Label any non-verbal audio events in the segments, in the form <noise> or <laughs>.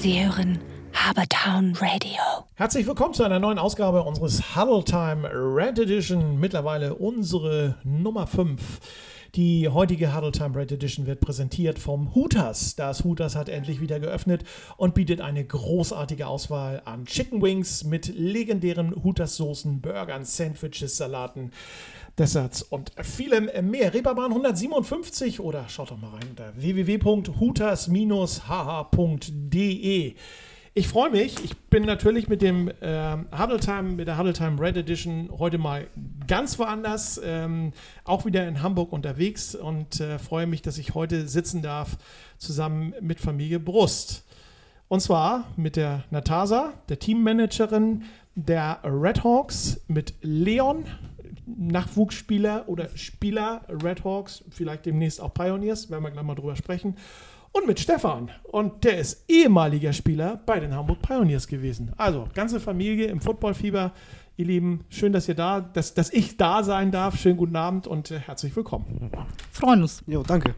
Sie hören Habertown Radio. Herzlich willkommen zu einer neuen Ausgabe unseres Huddle Time Red Edition. Mittlerweile unsere Nummer 5. Die heutige Huddle Time Red Edition wird präsentiert vom Hooters. Das Hooters hat endlich wieder geöffnet und bietet eine großartige Auswahl an Chicken Wings mit legendären Hooters-Soßen, Burgern, Sandwiches, Salaten. Desserts und vielem mehr. Reeperbahn 157 oder schaut doch mal rein unter www.hooters-hh.de. Ich freue mich. Ich bin natürlich mit dem ähm, Huddle Time, mit der Huddle Time Red Edition heute mal ganz woanders, ähm, auch wieder in Hamburg unterwegs und äh, freue mich, dass ich heute sitzen darf zusammen mit Familie Brust. Und zwar mit der Natasa, der Teammanagerin der Red Hawks, mit Leon, Nachwuchsspieler oder Spieler Red Hawks, vielleicht demnächst auch Pioneers, werden wir gleich mal drüber sprechen. Und mit Stefan. Und der ist ehemaliger Spieler bei den Hamburg Pioneers gewesen. Also, ganze Familie im Footballfieber. Ihr Lieben, schön, dass ihr da, dass, dass ich da sein darf. Schönen guten Abend und äh, herzlich willkommen. Freuen uns. Jo, danke.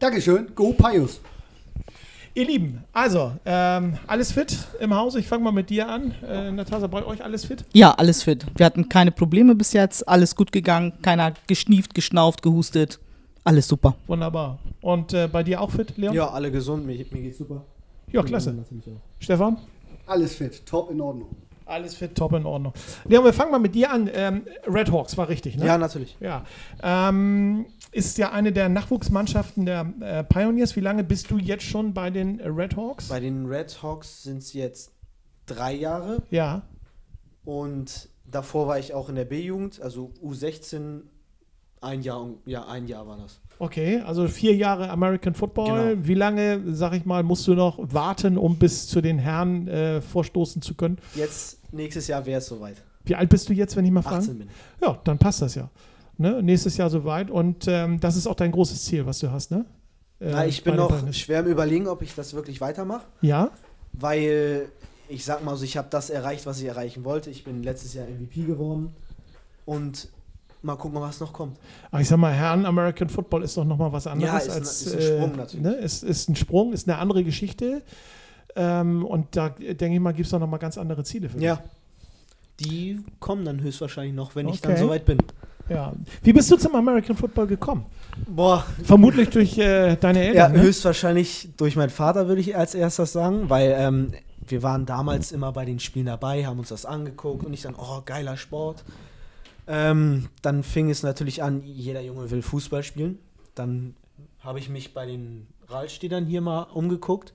Dankeschön. Go Pius. Ihr Lieben, also, ähm, alles fit im Haus? Ich fange mal mit dir an. Äh, Natascha, bei euch alles fit? Ja, alles fit. Wir hatten keine Probleme bis jetzt. Alles gut gegangen. Keiner geschnieft, geschnauft, gehustet. Alles super. Wunderbar. Und äh, bei dir auch fit, Leon? Ja, alle gesund, mir, mir geht's super. Ja, klasse. Stefan? Alles fit. Top in Ordnung. Alles fit, top in Ordnung. Leon, wir fangen mal mit dir an. Ähm, Red Hawks war richtig, ne? Ja, natürlich. Ja. Ähm, ist ja eine der Nachwuchsmannschaften der äh, Pioneers. Wie lange bist du jetzt schon bei den Red Hawks? Bei den Red Hawks sind es jetzt drei Jahre ja. und davor war ich auch in der B-Jugend, also U16, ein Jahr, ja, ein Jahr war das. Okay, also vier Jahre American Football. Genau. Wie lange, sag ich mal, musst du noch warten, um bis zu den Herren äh, vorstoßen zu können? Jetzt, nächstes Jahr wäre es soweit. Wie alt bist du jetzt, wenn ich mal frage? 18 bin ich. Ja, dann passt das ja. Ne? Nächstes Jahr soweit. Und ähm, das ist auch dein großes Ziel, was du hast, ne? Äh, Na, ich bin noch Pioneers. schwer im Überlegen, ob ich das wirklich weitermache, Ja? weil ich sag mal so, ich habe das erreicht, was ich erreichen wollte. Ich bin letztes Jahr MVP geworden und mal gucken, was noch kommt. Aber ich sag mal, Herren American Football ist doch nochmal was anderes ist ein- als. ist ein Sprung äh, natürlich. Ne? Ist, ist ein Sprung, ist eine andere Geschichte. Ähm, und da denke ich mal, gibt es doch nochmal ganz andere Ziele für dich. Ja. Die kommen dann höchstwahrscheinlich noch, wenn ich dann Okay. soweit bin. ja. Wie bist du zum American Football gekommen? Boah, Vermutlich durch äh, deine Ja, Eltern. ne? höchstwahrscheinlich durch meinen Vater würde ich als erstes sagen, weil ähm, wir waren damals immer bei den Spielen dabei, haben uns das angeguckt und ich dann, oh, geiler Sport. Ähm, dann fing es natürlich an, jeder Junge will Fußball spielen. Dann habe ich mich bei den Rallstädtern hier mal umgeguckt.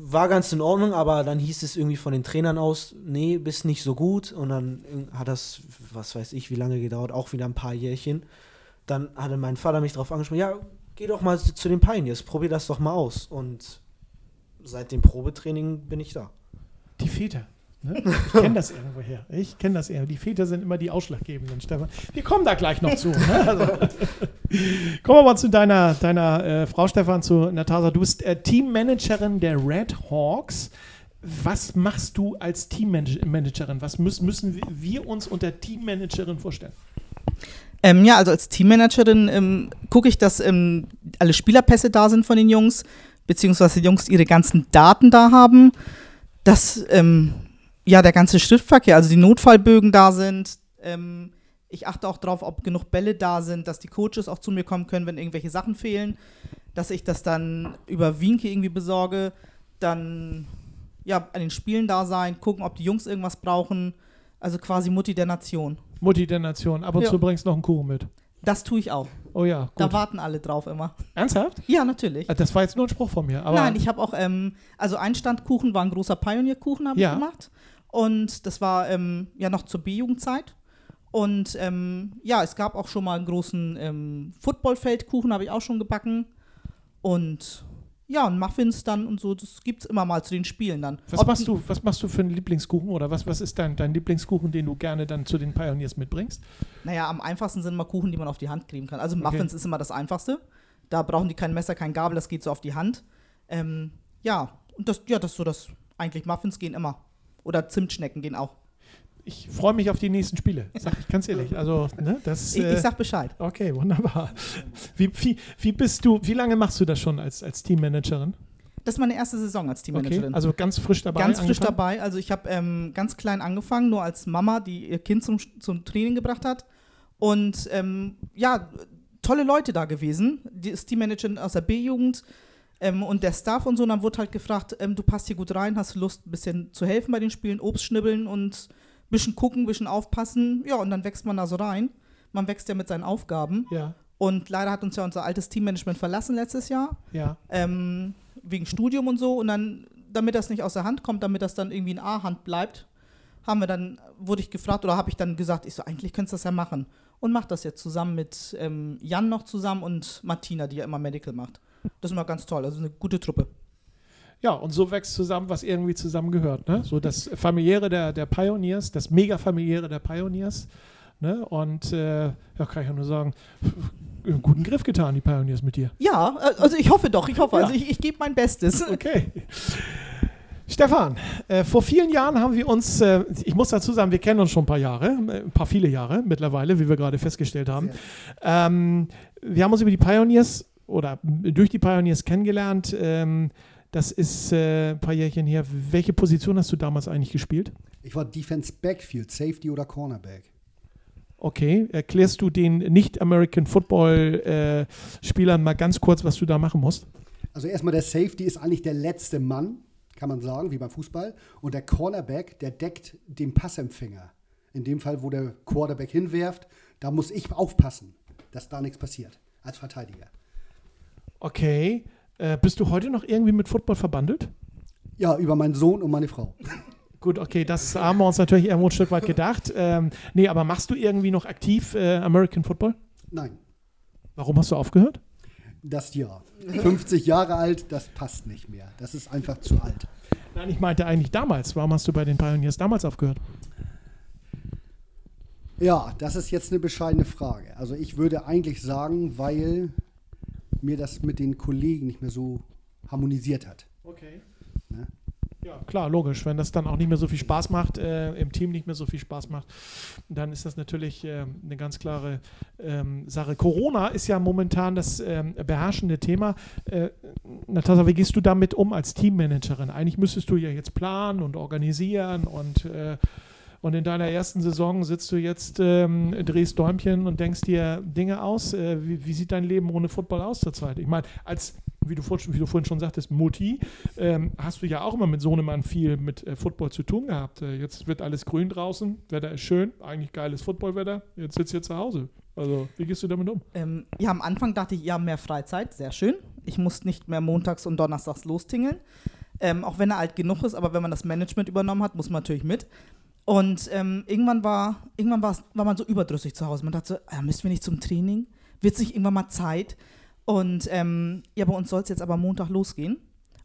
War ganz in Ordnung, aber dann hieß es irgendwie von den Trainern aus, nee, bist nicht so gut. Und dann hat das, was weiß ich, wie lange gedauert, auch wieder ein paar Jährchen. Dann hatte mein Vater mich darauf angesprochen, ja, geh doch mal zu den Pioneers, probier das doch mal aus. Und seit dem Probetraining bin ich da. Die Väter. Ne? Ich kenne das irgendwoher. Ich kenne das eher. Die Väter sind immer die ausschlaggebenden, Stefan. Wir kommen da gleich noch zu. Ne? Also, kommen wir mal zu deiner, deiner äh, Frau Stefan, zu Natascha. Du bist äh, Teammanagerin der Red Hawks. Was machst du als Teammanagerin? Was müssen, müssen wir- wir uns unter Teammanagerin vorstellen? Ähm, ja, also als Teammanagerin ähm, gucke ich, dass ähm, alle Spielerpässe da sind von den Jungs, beziehungsweise die Jungs ihre ganzen Daten da haben, dass ähm, ja der ganze Schriftverkehr, also die Notfallbögen da sind. Ähm, ich achte auch darauf, ob genug Bälle da sind, dass die Coaches auch zu mir kommen können, wenn irgendwelche Sachen fehlen, dass ich das dann über Winke irgendwie besorge, dann ja an den Spielen da sein, gucken, ob die Jungs irgendwas brauchen, also quasi Mutti der Nation. Mutti der Nation. Ab und Ja. zu bringst du noch einen Kuchen mit. Das tue ich auch. Oh ja, Da gut. warten alle drauf immer. Ernsthaft? Ja, natürlich. Ah, Das war jetzt nur ein Spruch von mir. Aber Nein, ich habe auch, ähm, also ein Standkuchen war ein großer Pionierkuchen, habe Ja. ich gemacht. Und das war ähm, ja noch zur B-Jugendzeit. Und ähm, ja, es gab auch schon mal einen großen ähm, Footballfeldkuchen, habe ich auch schon gebacken. Und ja, und Muffins dann und so, das gibt es immer mal zu den Spielen dann. Was Ob- machst du, was machst du für einen Lieblingskuchen oder was, was ist dein, dein Lieblingskuchen, den du gerne dann zu den Pioneers mitbringst? Naja, am einfachsten sind immer Kuchen, die man auf die Hand kriegen kann. Also Muffins ist immer das Einfachste. Da brauchen die kein Messer, kein Gabel, das geht so auf die Hand. Ähm, ja, und das, ja, das ist so das. Eigentlich Muffins gehen immer. Oder Zimtschnecken gehen auch. Ich freue mich auf die nächsten Spiele, sag ich ganz ehrlich. Also, ne, das. Ich, äh, ich sag Bescheid. okay, wunderbar. Wie, wie, wie bist du, wie lange machst du das schon als, als Teammanagerin? das ist meine erste Saison als Okay, Teammanagerin. also ganz frisch dabei. ganz frisch angefangen? dabei. Also ich habe ähm, ganz klein angefangen, nur als Mama, die ihr Kind zum, zum Training gebracht hat. Und ähm, ja, tolle Leute da gewesen. Die ist Teammanagerin aus der B-Jugend ähm, und der Staff und so. Und dann wurde halt gefragt, ähm, du passt hier gut rein, hast Lust, ein bisschen zu helfen bei den Spielen, Obst schnibbeln und ein bisschen gucken, ein bisschen aufpassen. Ja, und dann wächst man da so rein. Man wächst ja mit seinen Aufgaben. Ja, Und leider hat uns ja unser altes Teammanagement verlassen letztes Jahr ja. ähm, wegen Studium und so. Und dann, damit das nicht aus der Hand kommt, damit das dann irgendwie in A-Hand bleibt, haben wir dann, wurde ich gefragt oder habe ich dann gesagt, ich so, eigentlich könntest du das ja machen. Und mach das jetzt zusammen mit ähm, Jan noch zusammen und Martina, die ja immer Medical macht. Das ist immer ganz toll, also eine gute Truppe. Ja, und so wächst zusammen, was irgendwie zusammengehört. Ne? So das familiäre der, der Pioneers, das mega-familiäre der Pioneers. Ne? Und äh, ja, kann ich ja nur sagen, einen guten Griff getan, die Pioneers mit dir. Ja, äh, also ich hoffe doch, ich hoffe. Ja. Also ich, ich gebe mein Bestes. <laughs> Okay. Stefan, äh, vor vielen Jahren haben wir uns, äh, ich muss dazu sagen, wir kennen uns schon ein paar Jahre, äh, ein paar viele Jahre mittlerweile, wie wir gerade festgestellt haben. Ähm, wir haben uns über die Pioneers oder durch die Pioneers kennengelernt. Ähm, das ist äh, ein paar Jährchen her. Welche Position hast du damals eigentlich gespielt? Ich war Defense Backfield, Safety oder Cornerback. Okay, erklärst du den Nicht-American Football-Spielern mal ganz kurz, was du da machen musst? Also erstmal der Safety ist eigentlich der letzte Mann, kann man sagen, wie beim Fußball. Und der Cornerback, der deckt den Passempfänger. In dem Fall, wo der Quarterback hinwerft, da muss ich aufpassen, dass da nichts passiert als Verteidiger. Okay. Äh, bist du heute noch irgendwie mit Football verbandelt? Ja, über meinen Sohn und meine Frau. <laughs> Gut, okay, das haben wir uns natürlich irgendwo ein Stück weit gedacht. Ähm, nee, aber machst du irgendwie noch aktiv äh, American Football? Nein, Warum hast du aufgehört? das Jahr. 50 Jahre alt, das passt nicht mehr. Das ist einfach zu alt. Nein, ich meinte eigentlich damals. Warum hast du bei den Pioneers damals aufgehört? Ja, das ist jetzt eine bescheidene Frage. Also ich würde eigentlich sagen, weil mir das mit den Kollegen nicht mehr so harmonisiert hat. Okay. Ne? Ja, klar, logisch. Wenn das dann auch nicht mehr so viel Spaß macht, äh, im Team nicht mehr so viel Spaß macht, dann ist das natürlich äh, eine ganz klare ähm, Sache. Corona ist ja momentan das ähm, beherrschende Thema. Äh, Natascha, wie gehst du damit um als Teammanagerin? Eigentlich müsstest du ja jetzt planen und organisieren und äh, und in deiner ersten Saison sitzt du jetzt, ähm, drehst Däumchen und denkst dir Dinge aus. Äh, wie, wie sieht dein Leben ohne Football aus zurzeit? Ich meine, als, wie du, vor, wie du vorhin schon sagtest, Mutti, ähm, hast du ja auch immer mit Sohnemann viel mit äh, Football zu tun gehabt. Äh, jetzt wird alles grün draußen, Wetter ist schön, eigentlich geiles Footballwetter. Jetzt sitzt ihr zu Hause. Also, wie gehst du damit um? Ähm, ja, am Anfang dachte ich, ja, mehr Freizeit, sehr schön. Ich muss nicht mehr montags und donnerstags lostingeln. Ähm, auch wenn er alt genug ist, aber wenn man das Management übernommen hat, muss man natürlich mit. Und ähm, irgendwann, war, irgendwann war man so überdrüssig zu Hause. Man dachte so, ah, müssen wir nicht zum Training? Wird es nicht irgendwann mal Zeit? Und ähm, ja, bei uns soll es jetzt aber Montag losgehen.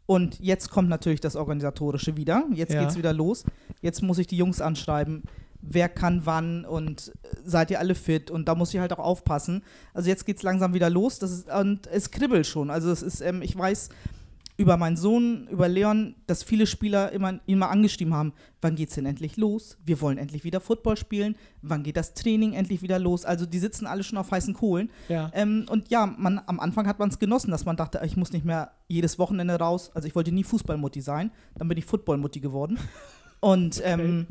Und jetzt kommt natürlich das Organisatorische wieder. Jetzt Ja. geht's wieder los. Jetzt muss ich die Jungs anschreiben, wer kann wann und äh, seid ihr alle fit? Und da muss ich halt auch aufpassen. Also jetzt geht's langsam wieder los. Das ist, und es kribbelt schon. Also es ist, ähm, ich weiß über meinen Sohn, über Leon, dass viele Spieler immer, ihn mal angeschrieben haben, wann geht's denn endlich los? Wir wollen endlich wieder Football spielen. Wann geht das Training endlich wieder los? Also die sitzen alle schon auf heißen Kohlen. Ja. Ähm, und ja, man, am Anfang hat man es genossen, dass man dachte, ich muss nicht mehr jedes Wochenende raus. Also ich wollte nie Fußballmutti sein, dann bin ich Footballmutti geworden. <laughs> Und ähm,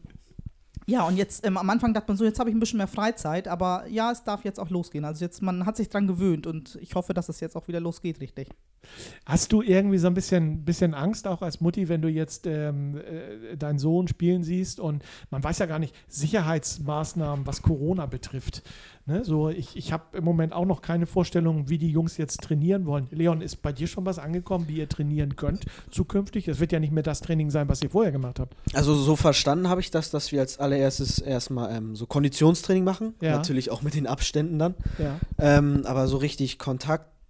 ja, und jetzt ähm, am Anfang dachte man so, jetzt habe ich ein bisschen mehr Freizeit, aber ja, es darf jetzt auch losgehen. Also jetzt, man hat sich dran gewöhnt und ich hoffe, dass es jetzt auch wieder losgeht, richtig. Hast du irgendwie so ein bisschen, bisschen Angst auch als Mutti, wenn du jetzt ähm, äh, deinen Sohn spielen siehst und man weiß ja gar nicht, Sicherheitsmaßnahmen, was Corona betrifft. Ne? So, ich, ich habe im Moment auch noch keine Vorstellung, wie die Jungs jetzt trainieren wollen. Leon, ist bei dir schon was angekommen, wie ihr trainieren könnt zukünftig? Es wird ja nicht mehr das Training sein, was ihr vorher gemacht habt. Also so verstanden habe ich das, dass wir als allererstes erstmal ähm, so Konditionstraining machen. Ja. Natürlich auch mit den Abständen dann. Ja. Ähm, aber so richtig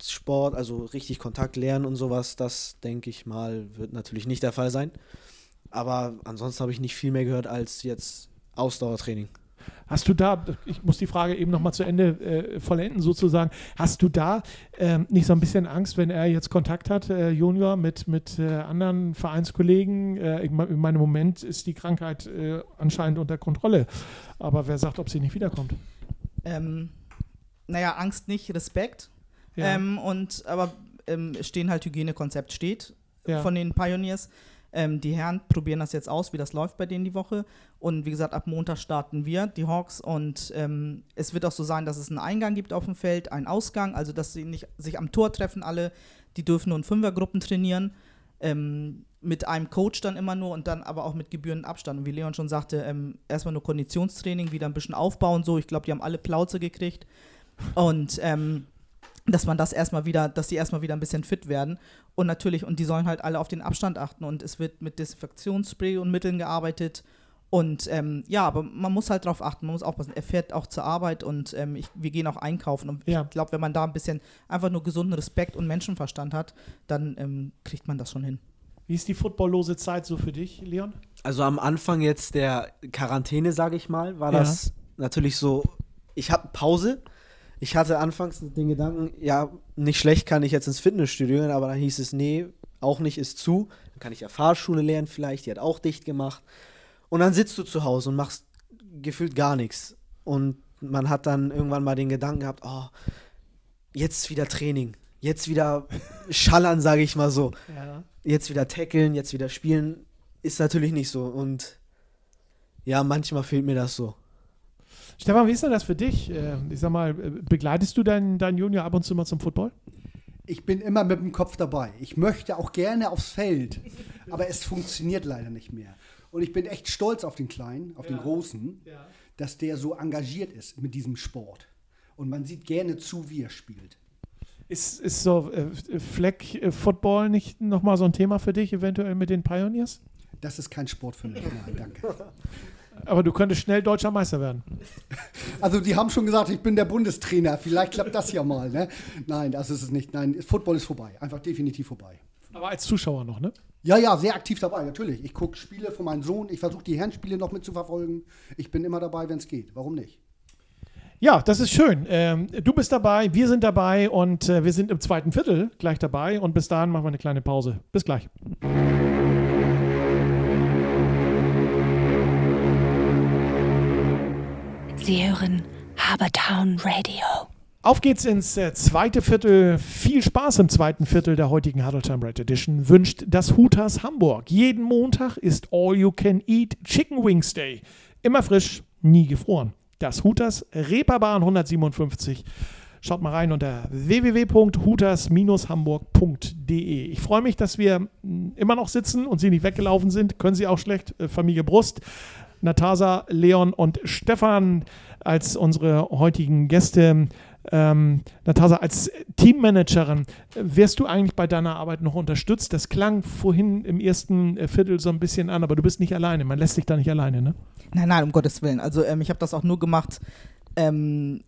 Kontaktsport, also richtig Kontakt lernen und sowas, das denke ich mal, wird natürlich nicht der Fall sein. Aber ansonsten habe ich nicht viel mehr gehört als jetzt Ausdauertraining. Hast du da, ich muss die Frage eben nochmal zu Ende äh, vollenden sozusagen, hast du da ähm, nicht so ein bisschen Angst, wenn er jetzt Kontakt hat, äh, Junior, mit, mit äh, anderen Vereinskollegen? Äh, in meinem Moment ist die Krankheit äh, anscheinend unter Kontrolle. Aber wer sagt, ob sie nicht wiederkommt? Ähm, naja, Angst nicht, Respekt. Ja. Ähm, und aber ähm, es stehen halt Hygienekonzept steht. Ja. von den Pioneers. Ähm, die Herren probieren das jetzt aus, wie das läuft bei denen die Woche. Und wie gesagt, ab Montag starten wir, die Hawks. Und ähm, es wird auch so sein, dass es einen Eingang gibt auf dem Feld, einen Ausgang, also dass sie nicht sich am Tor treffen alle. Die dürfen nur in Fünfergruppen trainieren. Ähm, mit einem Coach dann immer nur und dann aber auch mit gebührendem Abstand. Und wie Leon schon sagte, ähm, erstmal nur Konditionstraining, wieder ein bisschen aufbauen so. Ich glaube, die haben alle Plauze gekriegt. Und ähm, dass man das erstmal wieder, dass die erstmal wieder ein bisschen fit werden. Und natürlich, und die sollen halt alle auf den Abstand achten. Und es wird mit Desinfektionsspray und Mitteln gearbeitet. Und ähm, ja, aber man muss halt drauf achten, man muss aufpassen. Er fährt auch zur Arbeit und ähm, ich, wir gehen auch einkaufen. Und Ja. ich glaube, wenn man da ein bisschen einfach nur gesunden Respekt und Menschenverstand hat, dann ähm, kriegt man das schon hin. Wie ist die footballlose Zeit so für dich, Leon? Also am Anfang jetzt der Quarantäne, sage ich mal, war Ja. das natürlich so, ich habe Pause. Ich hatte anfangs den Gedanken, ja, nicht schlecht kann ich jetzt ins Fitnessstudio gehen, aber dann hieß es, nee, auch nicht, ist zu. Dann kann ich ja Fahrschule lernen vielleicht, die hat auch dicht gemacht. Und dann sitzt du zu Hause und machst gefühlt gar nichts. Und man hat dann irgendwann mal den Gedanken gehabt, oh, jetzt wieder Training, jetzt wieder schallern, sage ich mal so <laughs> Ja. jetzt wieder tackeln, jetzt wieder spielen, ist natürlich nicht so. Und ja, manchmal fehlt mir das so. Stefan, wie ist denn das für dich? Äh, Ich sag mal, äh, begleitest du deinen, deinen Junior ab und zu mal zum Football? Ich bin immer mit dem Kopf dabei. Ich möchte auch gerne aufs Feld, aber es funktioniert leider nicht mehr. Und ich bin echt stolz auf den Kleinen, auf den Großen, dass der so engagiert ist mit diesem Sport. Und man sieht gerne zu, wie er spielt. Ist, ist so äh, Fleck äh, Football nicht nochmal so ein Thema für dich, eventuell mit den Pioneers? Das ist kein Sport für mich. Nein, danke. <laughs> Aber du könntest schnell deutscher Meister werden. Also die haben schon gesagt, ich bin der Bundestrainer. Vielleicht klappt das ja mal. Ne? Nein, das ist es nicht. Nein, Football ist vorbei. Einfach definitiv vorbei. Aber als Zuschauer noch, ne? Ja, ja, sehr aktiv dabei, natürlich. Ich gucke Spiele von meinem Sohn. Ich versuche die Herrenspiele noch mit zu verfolgen. Ich bin immer dabei, wenn es geht. Warum nicht? Ja, das ist schön. Ähm, du bist dabei, wir sind dabei und äh, wir sind im zweiten Viertel gleich dabei. Und bis dahin machen wir eine kleine Pause. Bis gleich. Sie hören Habertown Radio. Auf geht's ins äh, zweite Viertel. Viel Spaß im zweiten Viertel der heutigen Huddletime Red Edition wünscht das Hutas Hamburg. Jeden Montag ist All You Can Eat Chicken Wings Day. Immer frisch, nie gefroren. Das Hutas Reeperbahn 157. Schaut mal rein unter www.hutas-hamburg.de. Ich freue mich, dass wir mh, immer noch sitzen und Sie nicht weggelaufen sind. Können Sie auch schlecht. Äh, Familie Brust. Natasa, Leon und Stefan als unsere heutigen Gäste. Ähm, Natasa, als Teammanagerin, wärst du eigentlich bei deiner Arbeit noch unterstützt? Das klang vorhin im ersten äh, Viertel so ein bisschen an, aber du bist nicht alleine. Man lässt dich da nicht alleine, ne? Nein, nein, um Gottes Willen. Also ähm, ich habe das auch nur gemacht ähm,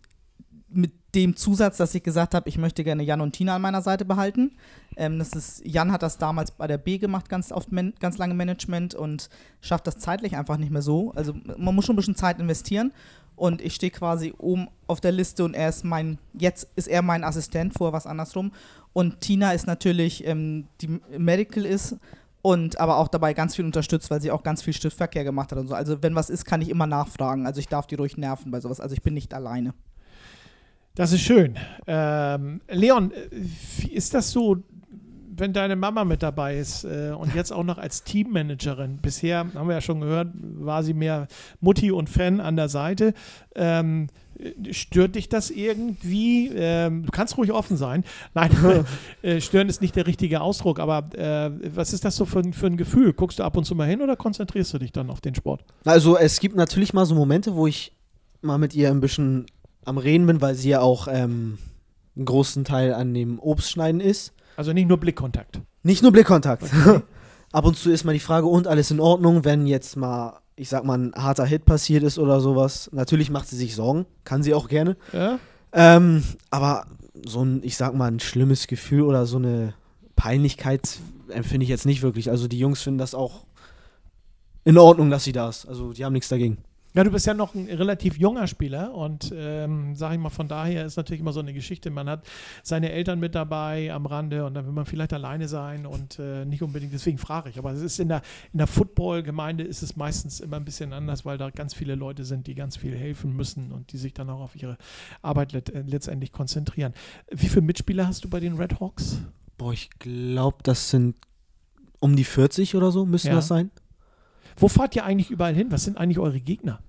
mit dem Zusatz, dass ich gesagt habe, ich möchte gerne Jan und Tina an meiner Seite behalten. Ähm, das ist, Jan hat das damals bei der B gemacht, ganz oft ganz lange Management und schafft das zeitlich einfach nicht mehr so. Also man muss schon ein bisschen Zeit investieren. Und ich stehe quasi oben auf der Liste und er ist mein, jetzt ist er mein Assistent, vorher was andersrum. Und Tina ist natürlich, ähm, die Medical ist und aber auch dabei ganz viel unterstützt, weil sie auch ganz viel Stiftverkehr gemacht hat und so. Also wenn was ist, kann ich immer nachfragen. Also ich darf die ruhig nerven bei sowas. Also ich bin nicht alleine. Das ist schön. Ähm, Leon, äh, wie ist das so, wenn deine Mama mit dabei ist äh, und jetzt auch noch als Teammanagerin? Bisher, haben wir ja schon gehört, war sie mehr Mutti und Fan an der Seite. Ähm, äh, stört dich das irgendwie? Ähm, du kannst ruhig offen sein. Nein, <laughs> äh, stören ist nicht der richtige Ausdruck, aber äh, was ist das so für, für ein Gefühl? Guckst du ab und zu mal hin oder konzentrierst du dich dann auf den Sport? Also es gibt natürlich mal so Momente, wo ich mal mit ihr ein bisschen am Reden bin, weil sie ja auch ähm, einen großen Teil an dem Obstschneiden ist. Also nicht nur Blickkontakt. Nicht nur Blickkontakt. <laughs> <laughs> Ab und zu ist mal die Frage, und alles in Ordnung, wenn jetzt mal, ich sag mal, ein harter Hit passiert ist oder sowas. Natürlich macht sie sich Sorgen, kann sie auch gerne. Ja? Ähm, aber so ein, ich sag mal, ein schlimmes Gefühl oder so eine Peinlichkeit empfinde ich jetzt nicht wirklich. Also die Jungs finden das auch in Ordnung, dass sie da ist. Also die haben nichts dagegen. Ja, du bist ja noch ein relativ junger Spieler und ähm, sag ich mal, von daher ist natürlich immer so eine Geschichte. Man hat seine Eltern mit dabei am Rande und dann will man vielleicht alleine sein und äh, nicht unbedingt, deswegen frage ich. Aber es ist in der, in der Football-Gemeinde ist es meistens immer ein bisschen anders, weil da ganz viele Leute sind, die ganz viel helfen müssen und die sich dann auch auf ihre Arbeit let äh, letztendlich konzentrieren. Wie viele Mitspieler hast du bei den Red Hawks? Boah, ich glaube, das sind Um die 40 oder so müssen Ja. das sein. Wo fahrt ihr eigentlich überall hin? Was sind eigentlich eure Gegner?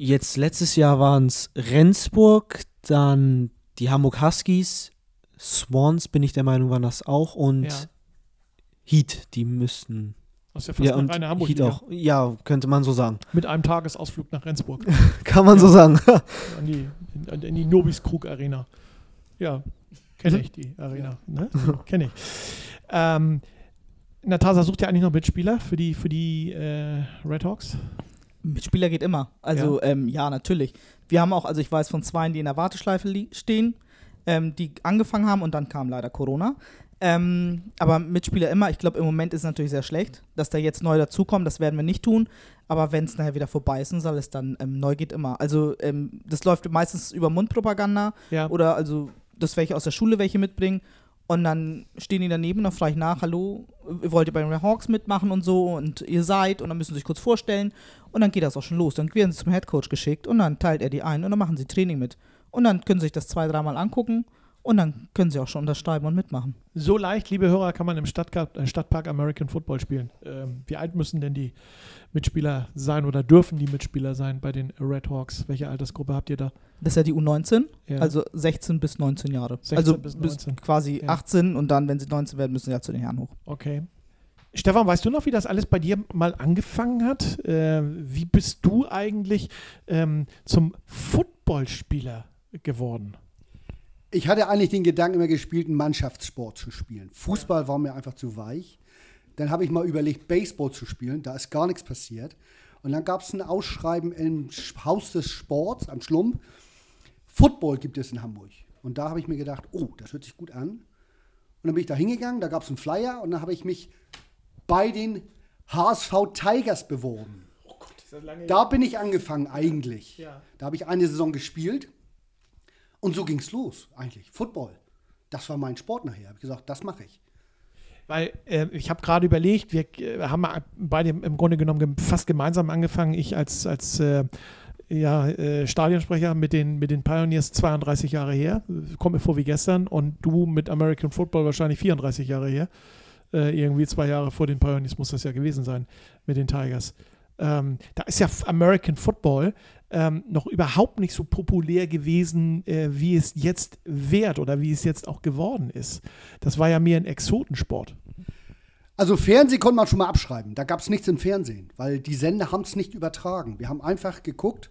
Jetzt letztes Jahr waren es Rendsburg, dann die Hamburg Huskies, Swans bin ich der Meinung waren das auch und Ja. Heat, die müssten. Das ist ja fast Ja, eine und reine hamburg Heat auch. Ja, könnte man so sagen. Mit einem Tagesausflug nach Rendsburg. <laughs> Kann man Ja. so sagen. an die, in, in die Nobis Krug Arena. Ja, kenne ich die Arena. Ne? kenne ich. Ähm, Natasa sucht ja eigentlich noch Mitspieler für die, für die äh, Red Hawks. Mitspieler geht immer. Also ja. Ähm, ja, natürlich. Wir haben auch, also ich weiß von zwei, die in der Warteschleife stehen, ähm, die angefangen haben und dann kam leider Corona. Ähm, aber Mitspieler immer. Ich glaube, im Moment ist es natürlich sehr schlecht, dass da jetzt neu dazukommen. Das werden wir nicht tun. Aber wenn es nachher wieder vorbei ist, soll es dann ähm, neu geht immer. Also ähm, das läuft meistens über Mundpropaganda Ja. oder also, dass welche aus der Schule welche mitbringen. Und dann stehen die daneben und dann frage ich nach, hallo, wollt ihr bei den Hawks mitmachen und so? Und ihr seid. Und dann müssen sie sich kurz vorstellen. Und dann geht das auch schon los. Dann werden sie zum Headcoach geschickt. Und dann teilt er die ein und dann machen sie Training mit. Und dann können sie sich das zwei, dreimal angucken und dann können sie auch schon unterschreiben und mitmachen. So leicht, liebe Hörer, kann man im Stadtpark, äh, Stadtpark American Football spielen. Ähm, wie alt müssen denn die Mitspieler sein oder dürfen die Mitspieler sein bei den Red Hawks? Welche Altersgruppe habt ihr da? Das ist ja die U19, Ja. also 16 bis 19 Jahre. 16 also bis bis 19. quasi Ja. 18 und dann, wenn sie 19 werden, müssen sie ja zu den Herren hoch. Okay. Stefan, weißt du noch, wie das alles bei dir mal angefangen hat? Äh, wie bist du eigentlich ähm, zum Footballspieler geworden? Ich hatte eigentlich den Gedanken immer gespielt, einen Mannschaftssport zu spielen. Fußball war mir einfach zu weich. Dann habe ich mal überlegt, Baseball zu spielen. Da ist gar nichts passiert. Und dann gab es ein Ausschreiben im Haus des Sports am Schlump. Football gibt es in Hamburg. Und da habe ich mir gedacht, oh, das hört sich gut an. Und dann bin ich da hingegangen, da gab es einen Flyer und dann habe ich mich bei den HSV Tigers beworben. Da bin ich angefangen eigentlich. Ja. Da habe ich eine Saison gespielt und so ging es los eigentlich. Football. Das war mein Sport nachher. Habe ich gesagt, das mache ich. Weil äh, ich habe gerade überlegt, wir äh, haben beide im Grunde genommen fast gemeinsam angefangen. Ich als, als äh, ja, äh, Stadionsprecher mit den, mit den Pioneers 32 Jahre her, kommt mir vor wie gestern, und du mit American Football wahrscheinlich 34 Jahre her. Äh, irgendwie zwei Jahre vor den Pioneers muss das ja gewesen sein mit den Tigers. Ähm, da ist ja American Football ähm, noch überhaupt nicht so populär gewesen, äh, wie es jetzt wird oder wie es jetzt auch geworden ist. Das war ja mehr ein Exotensport. Also Fernsehen konnte man schon mal abschreiben. Da gab es nichts im Fernsehen, weil die Sender haben es nicht übertragen. Wir haben einfach geguckt.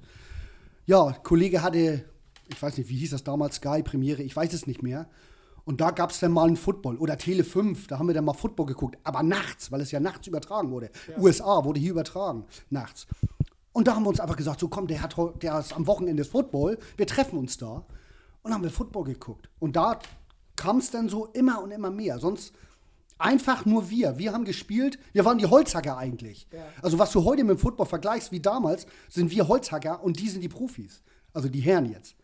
Ja, Kollege hatte, ich weiß nicht, wie hieß das damals, Sky, Premiere, ich weiß es nicht mehr. Und da gab es dann mal einen Football oder Tele 5, da haben wir dann mal Football geguckt, aber nachts, weil es ja nachts übertragen wurde. USA wurde hier übertragen, nachts. Und da haben wir uns einfach gesagt, so komm, der hat der ist am Wochenende Football, wir treffen uns da. Und haben wir Football geguckt. Und da kam es dann so immer und immer mehr. Sonst einfach nur wir. Wir haben gespielt, wir waren die Holzhacker eigentlich. Also was du heute mit dem Football vergleichst wie damals, sind wir Holzhacker und die sind die Profis. Also die Herren jetzt.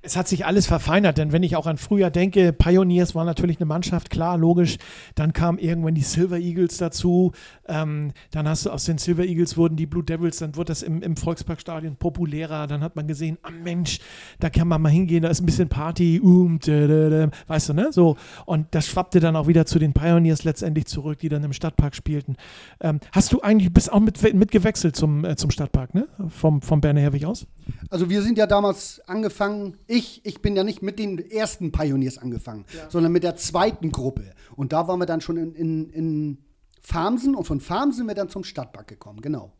Es hat sich alles verfeinert, denn wenn ich auch an früher denke, Pioneers war natürlich eine Mannschaft, klar, logisch. Dann kamen irgendwann die Silver Eagles dazu. Ähm, dann hast du aus den Silver Eagles wurden die Blue Devils, dann wurde das im, im Volksparkstadion populärer. Dann hat man gesehen, ah Mensch, da kann man mal hingehen, da ist ein bisschen Party, um, weißt du, ne? So. Und das schwappte dann auch wieder zu den Pioneers letztendlich zurück, die dann im Stadtpark spielten. Ähm, hast du eigentlich, bist auch mit, mitgewechselt zum, äh, zum Stadtpark, ne? Vom, vom Berner Herwig aus? Also wir sind ja damals angefangen, ich, ich bin ja nicht mit den ersten Pioneers angefangen, sondern mit der zweiten Gruppe. Und da waren wir dann schon in, in, in Farmsen und von Farmsen sind wir dann zum Stadtpark gekommen, genau.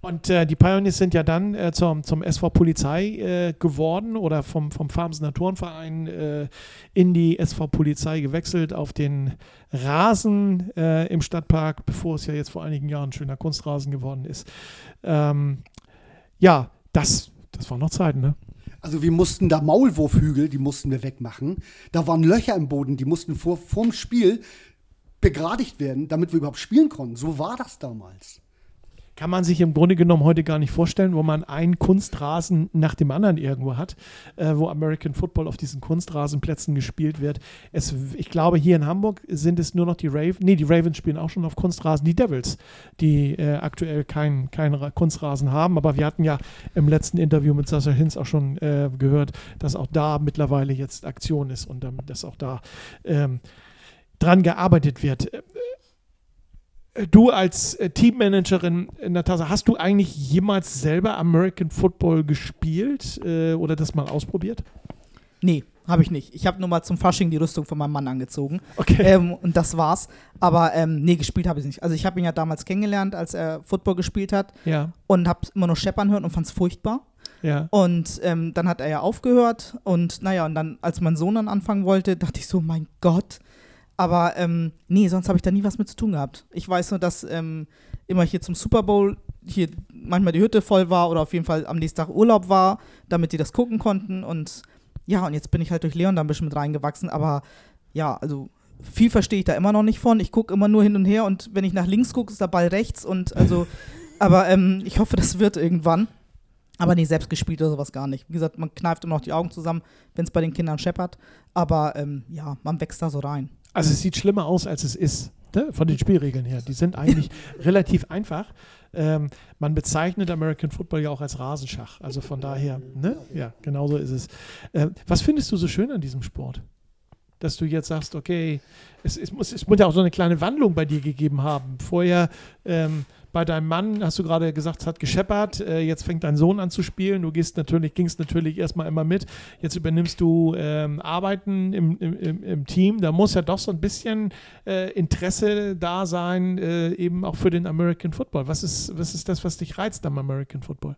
Und äh, die Pioneers sind ja dann äh, zum, zum SV Polizei äh, geworden oder vom, vom Farmsener Turnverein äh, in die SV Polizei gewechselt auf den Rasen äh, im Stadtpark, bevor es ja jetzt vor einigen Jahren ein schöner Kunstrasen geworden ist. Ähm, ja, das, das waren noch Zeiten, ne? Also wir mussten da Maulwurfhügel, die mussten wir wegmachen. Da waren Löcher im Boden, die mussten vor, vorm Spiel begradigt werden, damit wir überhaupt spielen konnten. So war das damals. Kann man sich im Grunde genommen heute gar nicht vorstellen, wo man einen Kunstrasen nach dem anderen irgendwo hat, äh, wo American Football auf diesen Kunstrasenplätzen gespielt wird. Es, ich glaube, hier in Hamburg sind es nur noch die Ravens, nee, die Ravens spielen auch schon auf Kunstrasen, die Devils, die äh, aktuell keinen kein Ra- Kunstrasen haben. Aber wir hatten ja im letzten Interview mit Sascha Hinz auch schon äh, gehört, dass auch da mittlerweile jetzt Aktion ist und ähm, dass auch da ähm, dran gearbeitet wird. Du als äh, Teammanagerin, äh, Natascha, hast du eigentlich jemals selber American Football gespielt äh, oder das mal ausprobiert? Nee, habe ich nicht. Ich habe nur mal zum Fasching die Rüstung von meinem Mann angezogen. Okay. Ähm, und das war's. Aber ähm, nee, gespielt habe ich nicht. Also ich habe ihn ja damals kennengelernt, als er Football gespielt hat ja, und habe immer nur scheppern hören und fand es furchtbar. ja. Und ähm, dann hat er ja aufgehört und naja, und dann, als mein Sohn dann anfangen wollte, dachte ich so, mein Gott. Aber ähm, nee, sonst habe ich da nie was mit zu tun gehabt. Ich weiß nur, dass ähm, immer hier zum Super Bowl hier manchmal die Hütte voll war oder auf jeden Fall am nächsten Tag Urlaub war, damit die das gucken konnten. Und ja, und jetzt bin ich halt durch Leon da ein bisschen mit reingewachsen. Aber ja, also viel verstehe ich da immer noch nicht von. Ich gucke immer nur hin und her und wenn ich nach links gucke, ist der Ball rechts und also, <laughs> aber ähm, ich hoffe, das wird irgendwann. Aber nee, selbst gespielt oder sowas gar nicht. Wie gesagt, man kneift immer noch die Augen zusammen, wenn es bei den Kindern scheppert. Aber ähm, ja, man wächst da so rein. Also es sieht schlimmer aus, als es ist. Ne? Von den Spielregeln her. Die sind eigentlich <laughs> relativ einfach. Ähm, man bezeichnet American Football ja auch als Rasenschach. Also von daher, ne? Ja, genau so ist es. Ähm, was findest du so schön an diesem Sport? Dass du jetzt sagst, okay, es, es, muss, es muss ja auch so eine kleine Wandlung bei dir gegeben haben. Vorher ähm, bei deinem Mann hast du gerade gesagt, es hat gescheppert, äh, jetzt fängt dein Sohn an zu spielen. Du gehst natürlich, gingst natürlich erstmal immer mit. Jetzt übernimmst du ähm, Arbeiten im, im, im, Team. Da muss ja doch so ein bisschen äh, Interesse da sein, äh, eben auch für den American Football. Was ist, was ist das, was dich reizt am American Football?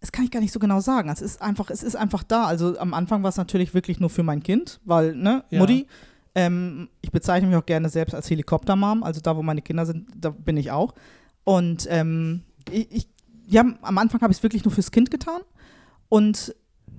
Das kann ich gar nicht so genau sagen. Es ist einfach, es ist einfach da. Also am Anfang war es natürlich wirklich nur für mein Kind, weil, ne, Ja. Mutti. Ähm, ich bezeichne mich auch gerne selbst als Helikoptermom. Also da, wo meine Kinder sind, da bin ich auch. Und ähm, ich, ich, ja, am Anfang habe ich es wirklich nur fürs Kind getan. Und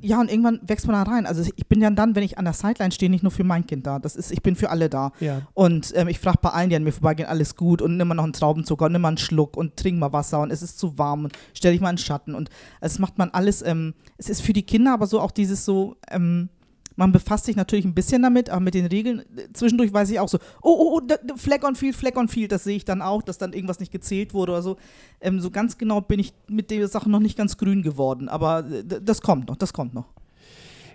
ja, und irgendwann wächst man da rein. Also ich bin ja dann, wenn ich an der Sideline stehe, nicht nur für mein Kind da. Das ist, ich bin für alle da. Ja. Und ähm, ich frage bei allen, die an mir vorbeigehen, alles gut und nimm mal noch einen Traubenzucker und nimm mal einen Schluck und trink mal Wasser und es ist zu warm und stell dich mal in den Schatten. Und es macht man alles, ähm, es ist für die Kinder aber so auch dieses so, ähm, man befasst sich natürlich ein bisschen damit, aber mit den Regeln, zwischendurch weiß ich auch so, oh, oh, oh, Flag on Field, Flag on Field, das sehe ich dann auch, dass dann irgendwas nicht gezählt wurde oder so. Ähm, so ganz genau bin ich mit der Sache noch nicht ganz grün geworden, aber äh, das kommt noch, das kommt noch.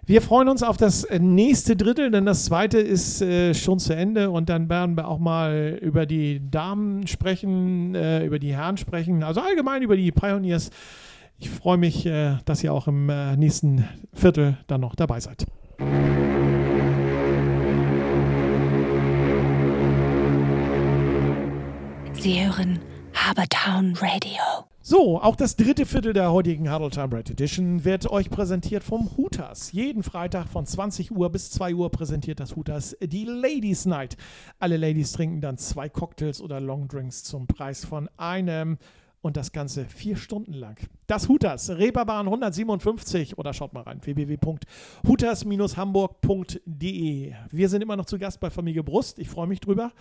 Wir freuen uns auf das nächste Drittel, denn das zweite ist äh, schon zu Ende und dann werden wir auch mal über die Damen sprechen, äh, über die Herren sprechen, also allgemein über die Pioneers. Ich freue mich, äh, dass ihr auch im äh, nächsten Viertel dann noch dabei seid. Sie hören Habertown Radio. So, auch das dritte Viertel der heutigen Huddle Time Red Edition wird euch präsentiert vom Hooters. Jeden Freitag von 20 Uhr bis 2 Uhr präsentiert das Hooters die Ladies Night. Alle Ladies trinken dann zwei Cocktails oder Longdrinks zum Preis von einem und das Ganze vier Stunden lang. Das Hooters, Reeperbahn 157 oder schaut mal rein, www.hooters-hamburg.de. Wir sind immer noch zu Gast bei Familie Brust. Ich freue mich drüber,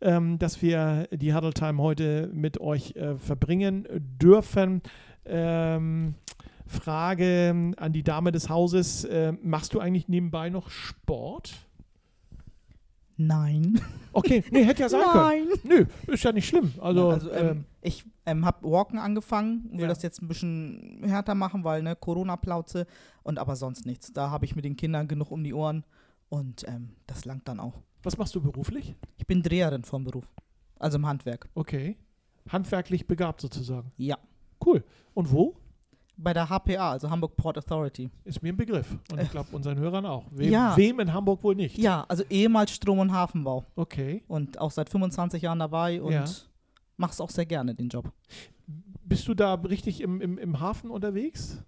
ähm, dass wir die Huddle Time heute mit euch äh, verbringen dürfen. Ähm, Frage an die Dame des Hauses: äh, Machst du eigentlich nebenbei noch Sport? Nein. Okay, nee, hätte ja sein <laughs> Nein. können. Nö, ist ja nicht schlimm. Also, also ähm, ähm, ich ähm, habe Walken angefangen, will Ja. das jetzt ein bisschen härter machen, weil ne Corona-Plauze und aber sonst nichts. Da habe ich mit den Kindern genug um die Ohren und ähm, das langt dann auch. was machst du beruflich? Ich bin Dreherin vom Beruf, also im Handwerk. Okay. Handwerklich begabt sozusagen. Ja, Cool. Und wo? bei der HPA, also Hamburg Port Authority. Ist mir ein Begriff. Und ich glaube, unseren Hörern auch. Wem, Ja. wem in Hamburg wohl nicht? Ja, also ehemals Strom- und Hafenbau Okay. und auch seit 25 Jahren dabei und Ja. Mach's auch sehr gerne den Job. Bist du da richtig im, im, im Hafen unterwegs?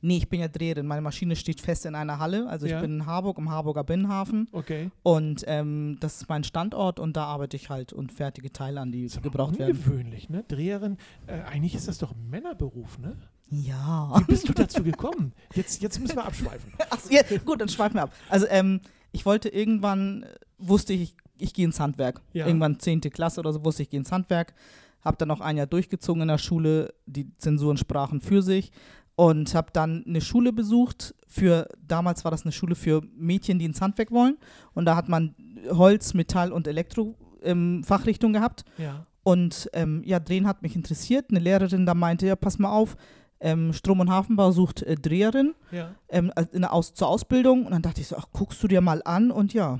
Nee, ich bin ja Dreherin. Meine Maschine steht fest in einer Halle. Also Ja. ich bin in Harburg im Harburger Binnenhafen. Okay. Und ähm, das ist mein Standort und da arbeite ich halt und fertige Teile an, die Ist aber gebraucht werden. ungewöhnlich, ne? Dreherin, äh, eigentlich ist das doch ein Männerberuf, ne? Ja. Wie bist du dazu gekommen? Jetzt, jetzt müssen wir abschweifen. <laughs> Ach, ja. Gut, dann schweifen wir ab. Also ähm, ich wollte irgendwann, äh, wusste ich, ich gehe ins Handwerk. Ja. Irgendwann 10. Klasse oder so wusste ich, ich gehe ins Handwerk. Habe dann noch ein Jahr durchgezogen in der Schule. Die Zensuren sprachen für sich. Und habe dann eine Schule besucht für, damals war das eine Schule für Mädchen, die ins Handwerk wollen. Und da hat man Holz, Metall und Elektro ähm, Fachrichtung gehabt. Ja. Und ähm, ja, Drehen hat mich interessiert. Eine Lehrerin da meinte, ja, pass mal auf, ähm, Strom- und Hafenbau sucht äh, Dreherin Ja. ähm, in Aus zur Ausbildung. Und dann dachte ich so, ach, guckst du dir mal an. Und ja,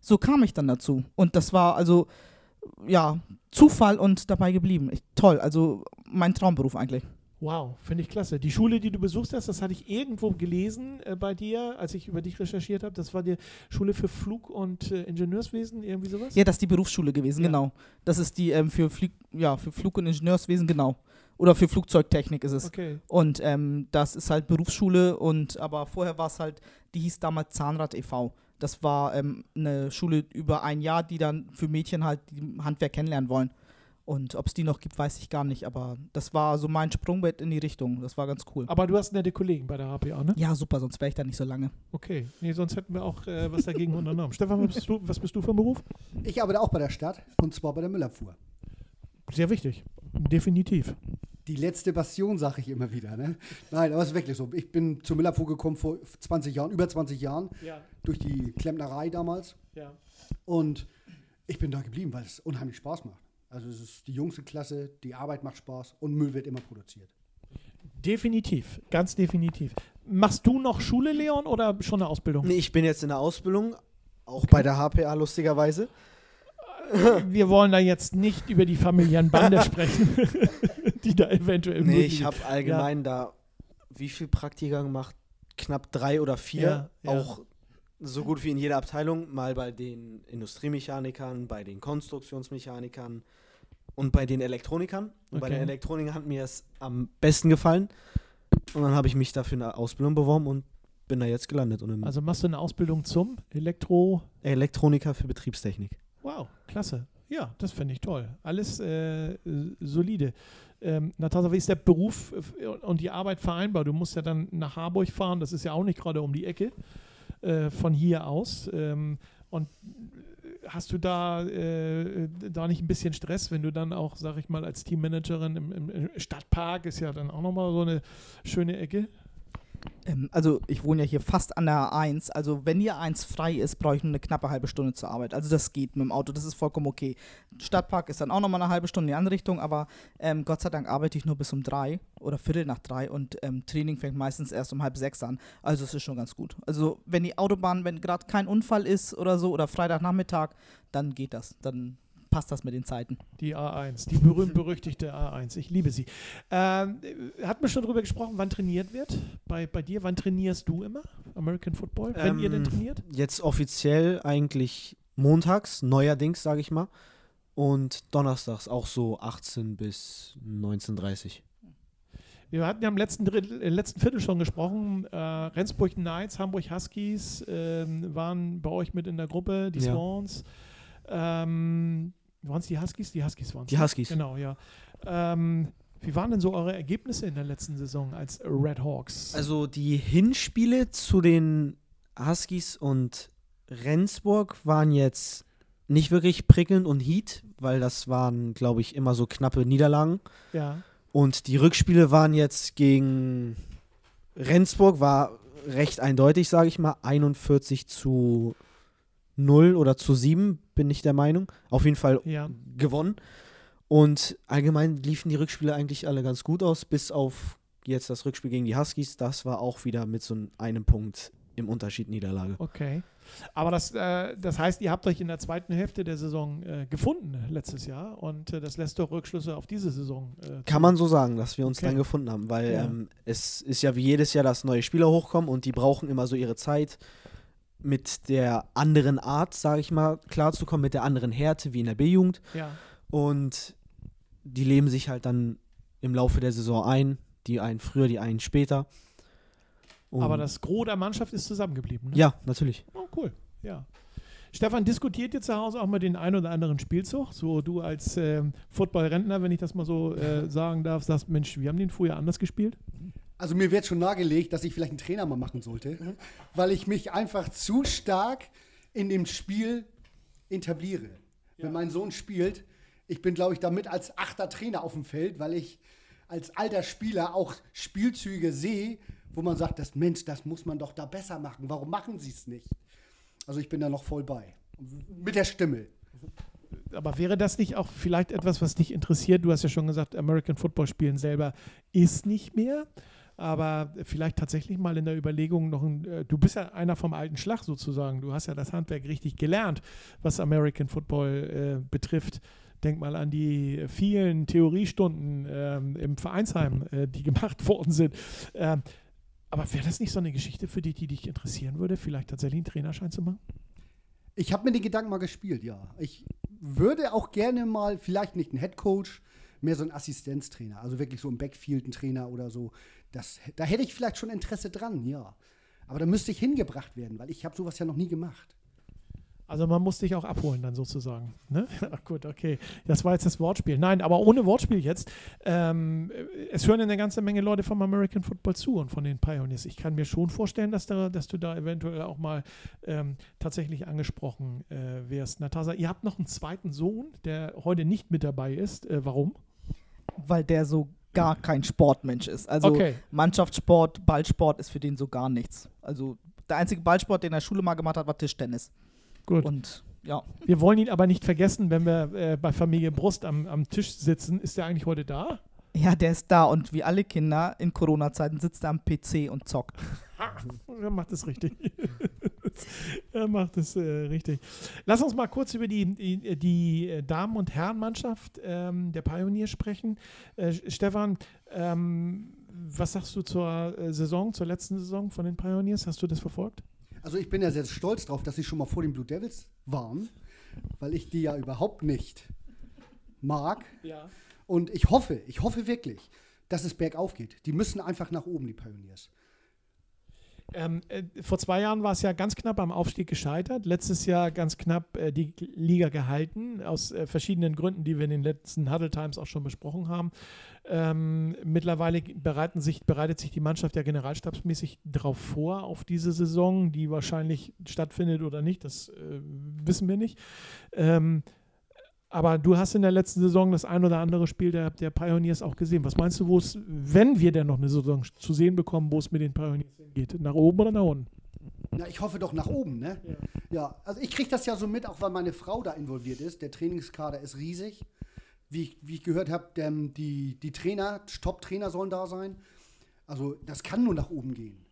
so kam ich dann dazu. Und das war also ja, Zufall und dabei geblieben. Ich, toll, also mein Traumberuf eigentlich. Wow, finde ich klasse. Die Schule, die du besuchst hast, das hatte ich irgendwo gelesen äh, bei dir, als ich über dich recherchiert habe. Das war die Schule für Flug- und äh, Ingenieurswesen, irgendwie sowas? Ja, das ist die Berufsschule gewesen, Ja. genau. Das ist die ähm, für, Flieg ja, für Flug- und Ingenieurswesen, genau. Oder für Flugzeugtechnik ist es. Okay. Und ähm, das ist halt Berufsschule und aber vorher war es halt, die hieß damals Zahnrad e.V. Das war ähm, eine Schule über ein Jahr, die dann für Mädchen halt die Handwerk kennenlernen wollen. Und ob es die noch gibt, weiß ich gar nicht. Aber das war so mein Sprungbrett in die Richtung. Das war ganz cool. Aber du hast nette Kollegen bei der HPA, ne? Ja, super, sonst wäre ich da nicht so lange. Okay. Nee, sonst hätten wir auch äh, was dagegen unternommen. Stefan, was bist, du, was bist du für ein Beruf? Ich arbeite auch bei der Stadt und zwar bei der Müllabfuhr. Sehr wichtig. Definitiv. Die letzte Bastion, sage ich immer wieder. Ne? Nein, aber es ist wirklich so. Ich bin zur Müllabfuhr gekommen vor 20 Jahren, über 20 Jahren, Ja, durch die Klempnerei damals. ja. Und ich bin da geblieben, weil es unheimlich Spaß macht. Also es ist die jüngste Klasse, die Arbeit macht Spaß und Müll wird immer produziert. Definitiv. Ganz definitiv. Machst du noch Schule, Leon, oder schon eine Ausbildung? Nee, ich bin jetzt in der Ausbildung, auch bei der HPA lustigerweise. Wir wollen da jetzt nicht über die familiären Bande <laughs> sprechen, <laughs> die da eventuell Nee, ich habe allgemein da wie viel Praktika gemacht? Knapp drei oder vier. Ja, ja. So gut wie in jeder Abteilung. Mal bei den Industriemechanikern, bei den Konstruktionsmechanikern und bei den Elektronikern. Und bei den Elektronikern hat mir es am besten gefallen. Und dann habe ich mich dafür in eine Ausbildung beworben und bin da jetzt gelandet. Also machst du eine Ausbildung zum Elektro. Elektroniker für Betriebstechnik. Wow, klasse. Ja, das finde ich toll. Alles äh, äh, solide. Ähm, Natascha, wie ist der Beruf äh, und die Arbeit vereinbar? Du musst ja dann nach Harburg fahren, das ist ja auch nicht gerade um die Ecke äh, von hier aus. Ähm, und äh, hast du da, äh, da nicht ein bisschen Stress, wenn du dann auch, sag ich mal, als Teammanagerin im, im Stadtpark ist ja dann auch nochmal so eine schöne Ecke? Ähm, also ich wohne ja hier fast an der A1. Also wenn die A1 frei ist, brauche ich nur eine knappe halbe Stunde zur Arbeit. Also das geht mit dem Auto, das ist vollkommen okay. Stadtpark ist dann auch nochmal eine halbe Stunde in die andere Richtung, aber ähm, Gott sei Dank arbeite ich nur bis um drei oder Viertel nach drei und ähm, Training fängt meistens erst um halb sechs an. Also es ist schon ganz gut. Also wenn die Autobahn, wenn gerade kein Unfall ist oder so oder Freitagnachmittag, dann geht das. Dann passt das mit den Zeiten. Die A1, die berühmt-berüchtigte A1. Ich liebe sie. Ähm, hat man schon darüber gesprochen, wann trainiert wird? Bei, bei dir, wann trainierst du immer? American Football? Wenn ihr denn Ähm, trainiert? Jetzt offiziell eigentlich montags, neuerdings, sage ich mal. Und donnerstags auch so 18 bis 19.30 Wir hatten ja im letzten, Drittel, äh, letzten Viertel schon gesprochen. Äh, Rendsburg Knights, Hamburg Huskies ähm, waren bei euch mit in der Gruppe, die Ja. Swans. Ähm, waren es die Huskies? Die Huskies waren es. Die Huskies. Genau, ja. Ähm, wie waren denn so eure Ergebnisse in der letzten Saison als Red Hawks? Also die Hinspiele zu den Huskies und Rendsburg waren jetzt nicht wirklich prickelnd und Heat, weil das waren, glaube ich, immer so knappe Niederlagen. ja. Und die Rückspiele waren jetzt gegen Rendsburg, war recht eindeutig, sage ich mal, 41 zu 0 oder zu 7, bin ich der Meinung. Auf jeden Fall Ja. gewonnen. Und allgemein liefen die Rückspiele eigentlich alle ganz gut aus, bis auf jetzt das Rückspiel gegen die Huskies. Das war auch wieder mit so einem Punkt im Unterschied Niederlage. Okay. Aber das, äh, das heißt, ihr habt euch in der zweiten Hälfte der Saison äh, gefunden letztes Jahr und äh, das lässt doch Rückschlüsse auf diese Saison. Äh, Kann man so sagen, dass wir uns Okay. dann gefunden haben, weil Ja. ähm, es ist ja wie jedes Jahr, dass neue Spieler hochkommen und die brauchen immer so ihre Zeit mit der anderen Art, sage ich mal, klarzukommen, mit der anderen Härte wie in der B-Jugend. Ja. Und die leben sich halt dann im Laufe der Saison ein. Die einen früher, die einen später. Und Aber das Gros der Mannschaft ist zusammengeblieben. Ne? Ja, natürlich. Oh, cool. Ja. Stefan, diskutiert ihr zu Hause auch mal den ein oder anderen Spielzug? So du als ähm, Football-Rentner, wenn ich das mal so äh, <laughs> sagen darf, sagst, Mensch, wir haben den früher anders gespielt? Also mir wird schon nahegelegt, dass ich vielleicht einen Trainer mal machen sollte, weil ich mich einfach zu stark in dem Spiel etabliere. Wenn mein Sohn spielt, ich bin, glaube ich, damit als achter Trainer auf dem Feld, weil ich als alter Spieler auch Spielzüge sehe, wo man sagt, das Mensch, das muss man doch da besser machen. Warum machen sie es nicht? Also ich bin da noch voll bei. Mit der Stimme. Aber wäre das nicht auch vielleicht etwas, was dich interessiert? Du hast ja schon gesagt, American Football spielen selber ist nicht mehr. Aber vielleicht tatsächlich mal in der Überlegung noch ein, äh, du bist ja einer vom alten Schlag sozusagen, du hast ja das Handwerk richtig gelernt, was American Football äh, betrifft. Denk mal an die vielen Theoriestunden ähm, im Vereinsheim, äh, die <laughs> gemacht worden sind. Ähm, aber wäre das nicht so eine Geschichte für dich, die dich interessieren würde, vielleicht tatsächlich einen Trainerschein zu machen? Ich habe mir den Gedanken mal gespielt, ja. Ich würde auch gerne mal, vielleicht nicht einen Headcoach, mehr so einen Assistenztrainer, also wirklich so ein Backfield ein Trainer oder so. Das, da hätte ich vielleicht schon Interesse dran, ja. Aber da müsste ich hingebracht werden, weil ich habe sowas ja noch nie gemacht. Also man muss dich auch abholen dann sozusagen. Ne? <laughs> Ach gut, okay. Das war jetzt das Wortspiel. Nein, aber ohne Wortspiel jetzt. Ähm, es hören eine ganze Menge Leute vom American Football zu und von den Pioneers. Ich kann mir schon vorstellen, dass, da, dass du da eventuell auch mal ähm, tatsächlich angesprochen äh, wärst. Natasa, ihr habt noch einen zweiten Sohn, der heute nicht mit dabei ist. Äh, warum? Weil der so gar kein Sportmensch ist. Also Okay. Mannschaftssport, Ballsport ist für den so gar nichts. Also der einzige Ballsport, den er in der Schule mal gemacht hat, war Tischtennis. Gut. Und ja, Wir wollen ihn aber nicht vergessen, wenn wir äh, bei Familie Brust am, am Tisch sitzen. Ist der eigentlich heute da? ja, der ist da und wie alle Kinder in Corona-Zeiten sitzt er am PC und zockt. <laughs> Er macht es richtig. <laughs> <laughs> er macht es äh, richtig. Lass uns mal kurz über die, die, die äh, Damen- und Herrenmannschaft ähm, der Pionier sprechen. Äh, Stefan, ähm, was sagst du zur äh, Saison, zur letzten Saison von den Pioneers? Hast du das verfolgt? Also ich bin ja sehr stolz drauf, dass sie schon mal vor den Blue Devils waren, weil ich die ja überhaupt nicht mag. Ja. Und ich hoffe, ich hoffe wirklich, dass es bergauf geht. Die müssen einfach nach oben, die Pioneers. Ähm, äh, vor zwei Jahren war es ja ganz knapp am Aufstieg gescheitert. Letztes Jahr ganz knapp äh, die Liga gehalten, aus äh, verschiedenen Gründen, die wir in den letzten Huddle Times auch schon besprochen haben. Ähm, mittlerweile sich, bereitet sich die Mannschaft ja generalstabsmäßig darauf vor, auf diese Saison, die wahrscheinlich stattfindet oder nicht, das äh, wissen wir nicht. Ähm, aber du hast in der letzten Saison das ein oder andere Spiel der, der Pioneers auch gesehen. Was meinst du, wo es, wenn wir denn noch eine Saison zu sehen bekommen, wo es mit den Pioneers hingeht? Nach oben oder nach unten? Na, ich hoffe doch nach oben, ne? Ja, also ich kriege das ja so mit, auch weil meine Frau da involviert ist. Der Trainingskader ist riesig. Wie ich, wie ich gehört habe, die, die Trainer, Top-Trainer sollen da sein. Also das kann nur nach oben gehen.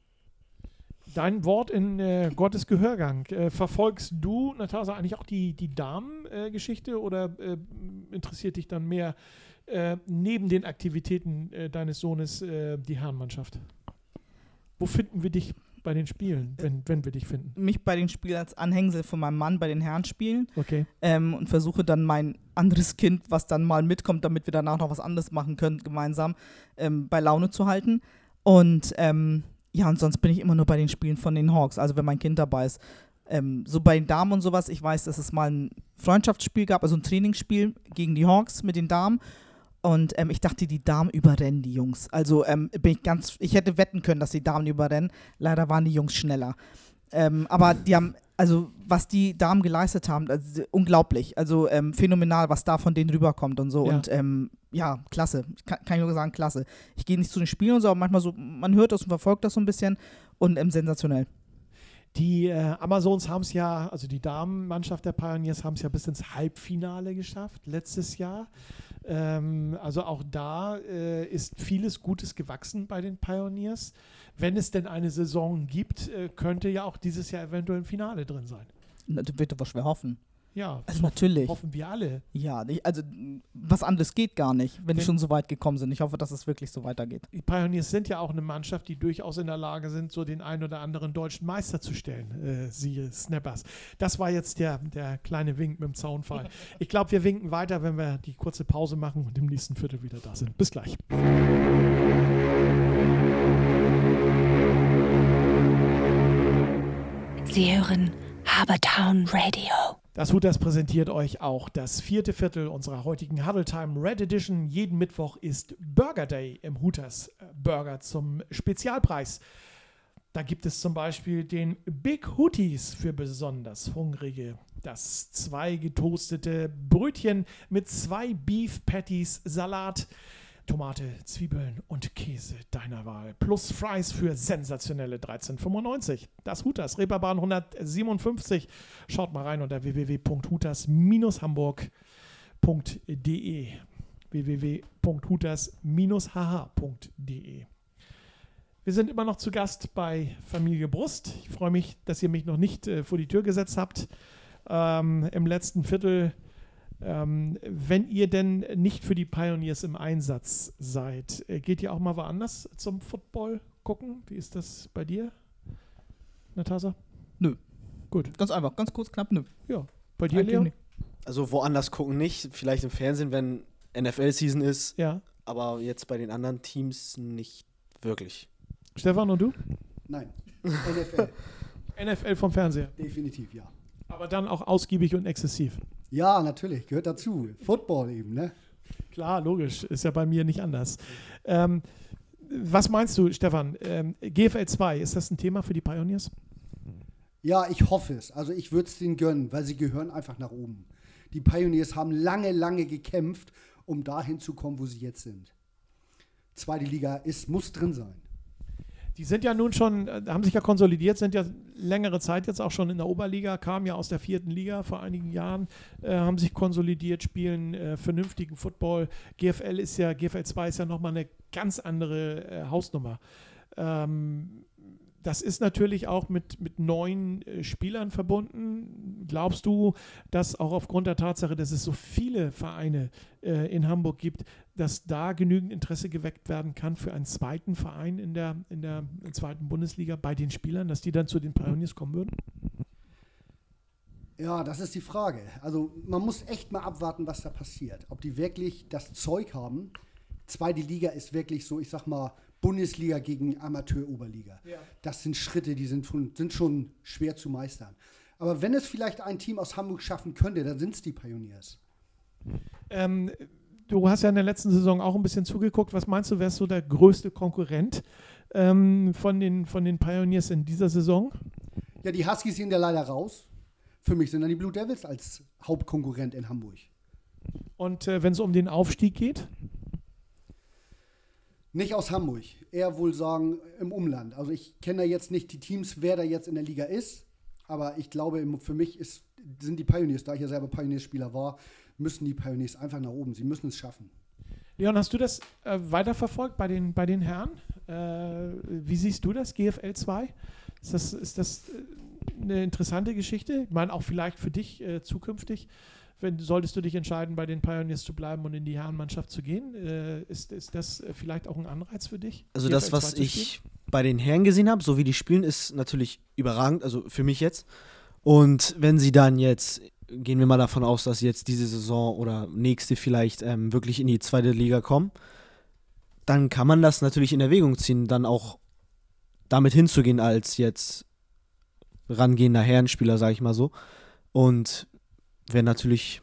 Dein Wort in äh, Gottes Gehörgang. Äh, verfolgst du, Natascha, eigentlich auch die, die Damen-Geschichte oder äh, interessiert dich dann mehr äh, neben den Aktivitäten äh, deines Sohnes äh, die Herrenmannschaft? Wo finden wir dich bei den Spielen, wenn, wenn wir dich finden? Mich bei den Spielen als Anhängsel von meinem Mann bei den Herren spielen Okay. ähm, und versuche dann mein anderes Kind, was dann mal mitkommt, damit wir danach noch was anderes machen können, gemeinsam ähm, bei Laune zu halten. Und ähm, ja, und sonst bin ich immer nur bei den Spielen von den Hawks, also wenn mein Kind dabei ist. Ähm, so bei den Damen und sowas, ich weiß, dass es mal ein Freundschaftsspiel gab, also ein Trainingsspiel gegen die Hawks mit den Damen. Und ähm, ich dachte, die Damen überrennen die Jungs. Also ähm, bin ich ganz, ich hätte wetten können, dass die Damen überrennen. Leider waren die Jungs schneller. Ähm, aber die haben, also was die Damen geleistet haben, also, unglaublich. Also ähm, phänomenal, was da von denen rüberkommt und so. Ja. Und ähm, ja, klasse. Ich kann, kann ich nur sagen, klasse. Ich gehe nicht zu den Spielen und so, aber manchmal so, man hört das und verfolgt das so ein bisschen und ähm, sensationell. Die äh, Amazons haben es ja, also die Damenmannschaft der Pioneers haben es ja bis ins Halbfinale geschafft letztes Jahr. Ähm, also auch da äh, ist vieles Gutes gewachsen bei den Pioneers. Wenn es denn eine Saison gibt, äh, könnte ja auch dieses Jahr eventuell ein Finale drin sein. Das wird aber schwer hoffen. Ja, Also hoffen, natürlich. hoffen wir alle. Ja, nicht, also was anderes geht gar nicht, wenn die Wenn- schon so weit gekommen sind. Ich hoffe, dass es wirklich so weitergeht. Die Pioneers sind ja auch eine Mannschaft, die durchaus in der Lage sind, so den einen oder anderen deutschen Meister zu stellen. Äh, siehe Snappers. Das war jetzt der, der kleine Wink mit dem Zaunfall. <laughs> Ich glaube, wir winken weiter, wenn wir die kurze Pause machen und im nächsten Viertel wieder da sind. Bis gleich. Sie hören Habertown Radio. Das Hutas präsentiert euch auch das vierte Viertel unserer heutigen Huddle Time Red Edition. Jeden Mittwoch ist Burger Day im Hutas äh, Burger zum Spezialpreis. Da gibt es zum Beispiel den Big Hooties für besonders Hungrige. Das zwei getoastete Brötchen mit zwei Beef Patties, Salat, Tomate, Zwiebeln und Käse deiner Wahl. Plus Fries für sensationelle 13,95. Das Hutas, Reeperbahn 157. Schaut mal rein unter www.hutas-hamburg.de www.hutas-hh.de Wir sind immer noch zu Gast bei Familie Brust. Ich freue mich, dass ihr mich noch nicht äh, vor die Tür gesetzt habt ähm, im letzten Viertel. Ähm, wenn ihr denn nicht für die Pioneers im Einsatz seid, äh, geht ihr auch mal woanders zum Football gucken? Wie ist das bei dir, Natasa? Nö. Gut. Ganz einfach, ganz kurz, knapp, nö. Ja. Bei dir, Leon? Also woanders gucken nicht, vielleicht im Fernsehen, wenn NFL-Season ist, Ja. aber jetzt bei den anderen Teams nicht wirklich. Stefan und du? Nein. <laughs> NFL. NFL vom Fernseher. Definitiv, ja. Aber dann auch ausgiebig und exzessiv. Ja, natürlich, gehört dazu. Football eben, ne? Klar, logisch. Ist ja bei mir nicht anders. Ähm, was meinst du, Stefan? Ähm, GFL 2, ist das ein Thema für die Pioneers? Ja, ich hoffe es. Also ich würde es denen gönnen, weil sie gehören einfach nach oben. Die Pioneers haben lange, lange gekämpft, um dahin zu kommen, wo sie jetzt sind. Zweite Liga ist, muss drin sein. Die sind ja nun schon, äh, haben sich ja konsolidiert, sind ja längere Zeit jetzt auch schon in der Oberliga, kamen ja aus der vierten Liga vor einigen Jahren, äh, haben sich konsolidiert, spielen äh, vernünftigen Football. GFL ist ja, GFL 2 ist ja nochmal eine ganz andere äh, Hausnummer. Ähm, das ist natürlich auch mit, mit neuen äh, Spielern verbunden. Glaubst du, dass auch aufgrund der Tatsache, dass es so viele Vereine äh, in Hamburg gibt, dass da genügend Interesse geweckt werden kann für einen zweiten Verein in der, in der zweiten Bundesliga bei den Spielern, dass die dann zu den Pioneers kommen würden? Ja, das ist die Frage. Also man muss echt mal abwarten, was da passiert. Ob die wirklich das Zeug haben. Zweite Liga ist wirklich so, ich sag mal, Bundesliga gegen Amateur-Oberliga. Ja. Das sind Schritte, die sind schon, sind schon schwer zu meistern. Aber wenn es vielleicht ein Team aus Hamburg schaffen könnte, dann sind es die Pioneers. Ähm, du hast ja in der letzten Saison auch ein bisschen zugeguckt. Was meinst du, wer ist so der größte Konkurrent ähm, von, den, von den Pioneers in dieser Saison? Ja, die Huskies sind ja leider raus. Für mich sind dann die Blue Devils als Hauptkonkurrent in Hamburg. Und äh, wenn es um den Aufstieg geht? Nicht aus Hamburg, eher wohl sagen im Umland. Also ich kenne da jetzt nicht die Teams, wer da jetzt in der Liga ist, aber ich glaube, für mich ist, sind die Pioneers, da ich ja selber Pioneerspieler war, müssen die Pioneers einfach nach oben. Sie müssen es schaffen. Leon, hast du das äh, weiterverfolgt bei den, bei den Herren? Äh, wie siehst du das, GFL 2? Ist das, ist das äh, eine interessante Geschichte? Ich meine, auch vielleicht für dich äh, zukünftig, wenn, solltest du dich entscheiden, bei den Pioneers zu bleiben und in die Herrenmannschaft zu gehen. Äh, ist, ist das äh, vielleicht auch ein Anreiz für dich? Also das, 2 was ich spielen? bei den Herren gesehen habe, so wie die spielen, ist natürlich überragend, also für mich jetzt. Und wenn sie dann jetzt, gehen wir mal davon aus, dass sie jetzt diese Saison oder nächste vielleicht ähm, wirklich in die zweite Liga kommen, dann kann man das natürlich in Erwägung ziehen, dann auch damit hinzugehen als jetzt rangehender Herrenspieler, sage ich mal so. Und wäre natürlich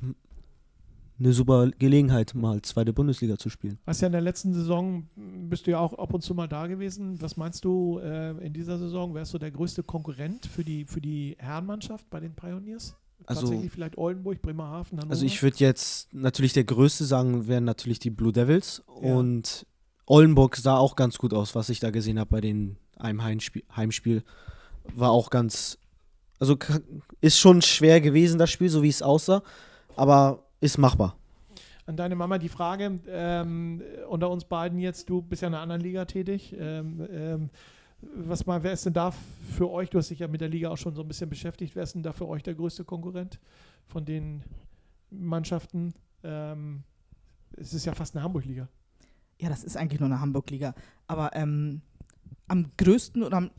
eine super Gelegenheit, mal zweite Bundesliga zu spielen. Hast ja in der letzten Saison, bist du ja auch ab und zu mal da gewesen. Was meinst du äh, in dieser Saison? Wärst du der größte Konkurrent für die, für die Herrenmannschaft bei den Pioneers? Also- Tatsächlich vielleicht Oldenburg, Bremerhaven, Hannover? Also ich würde jetzt natürlich der größte sagen, wären natürlich die Blue Devils. Ja. Und Oldenburg sah auch ganz gut aus, was ich da gesehen habe bei den einem Heimspiel, Heimspiel. War auch ganz. Also ist schon schwer gewesen, das Spiel, so wie es aussah. Aber ist machbar. An deine Mama die Frage, ähm, unter uns beiden jetzt, du bist ja in einer anderen Liga tätig. Ähm, ähm, was mal, wer ist denn da für euch, du hast dich ja mit der Liga auch schon so ein bisschen beschäftigt, wer ist denn da für euch der größte Konkurrent von den Mannschaften? Ähm, es ist ja fast eine Hamburg-Liga. Ja, das ist eigentlich nur eine Hamburg-Liga. Aber ähm, am größten oder am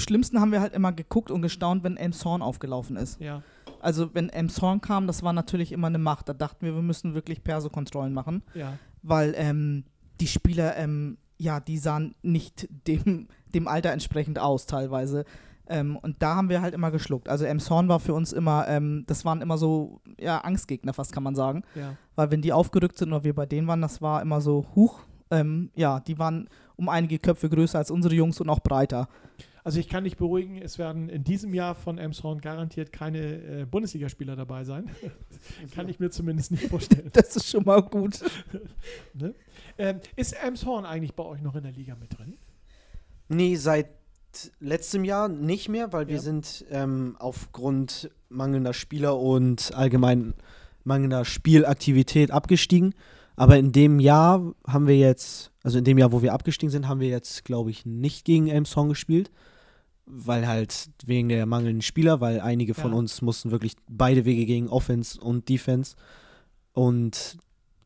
schlimmsten haben wir halt immer geguckt und gestaunt, wenn Elmshorn aufgelaufen ist. Ja. Also wenn Elmshorn kam, das war natürlich immer eine Macht. Da dachten wir, wir müssen wirklich Perso-Kontrollen machen, Ja. weil ähm, die Spieler, ähm, ja, die sahen nicht dem, dem Alter entsprechend aus teilweise. Ähm, und da haben wir halt immer geschluckt. Also Elmshorn war für uns immer, ähm, das waren immer so, ja, Angstgegner fast, kann man sagen. Ja. Weil wenn die aufgerückt sind oder wir bei denen waren, das war immer so, huch, ähm, ja, die waren um einige Köpfe größer als unsere Jungs und auch breiter. Also ich kann dich beruhigen, es werden in diesem Jahr von Elmshorn garantiert keine äh, Bundesligaspieler dabei sein. <laughs> kann ich mir zumindest nicht vorstellen. <laughs> Das ist schon mal gut. <laughs> Ne? Ähm, ist Elmshorn eigentlich bei euch noch in der Liga mit drin? Nee, seit letztem Jahr nicht mehr, weil wir Ja. sind ähm, aufgrund mangelnder Spieler und allgemein mangelnder Spielaktivität abgestiegen. Aber in dem Jahr haben wir jetzt, also in dem Jahr, wo wir abgestiegen sind, haben wir jetzt, glaube ich, nicht gegen Elmshorn gespielt. Weil halt wegen der mangelnden Spieler, weil einige von Ja. uns mussten wirklich beide Wege gegen Offense und Defense. Und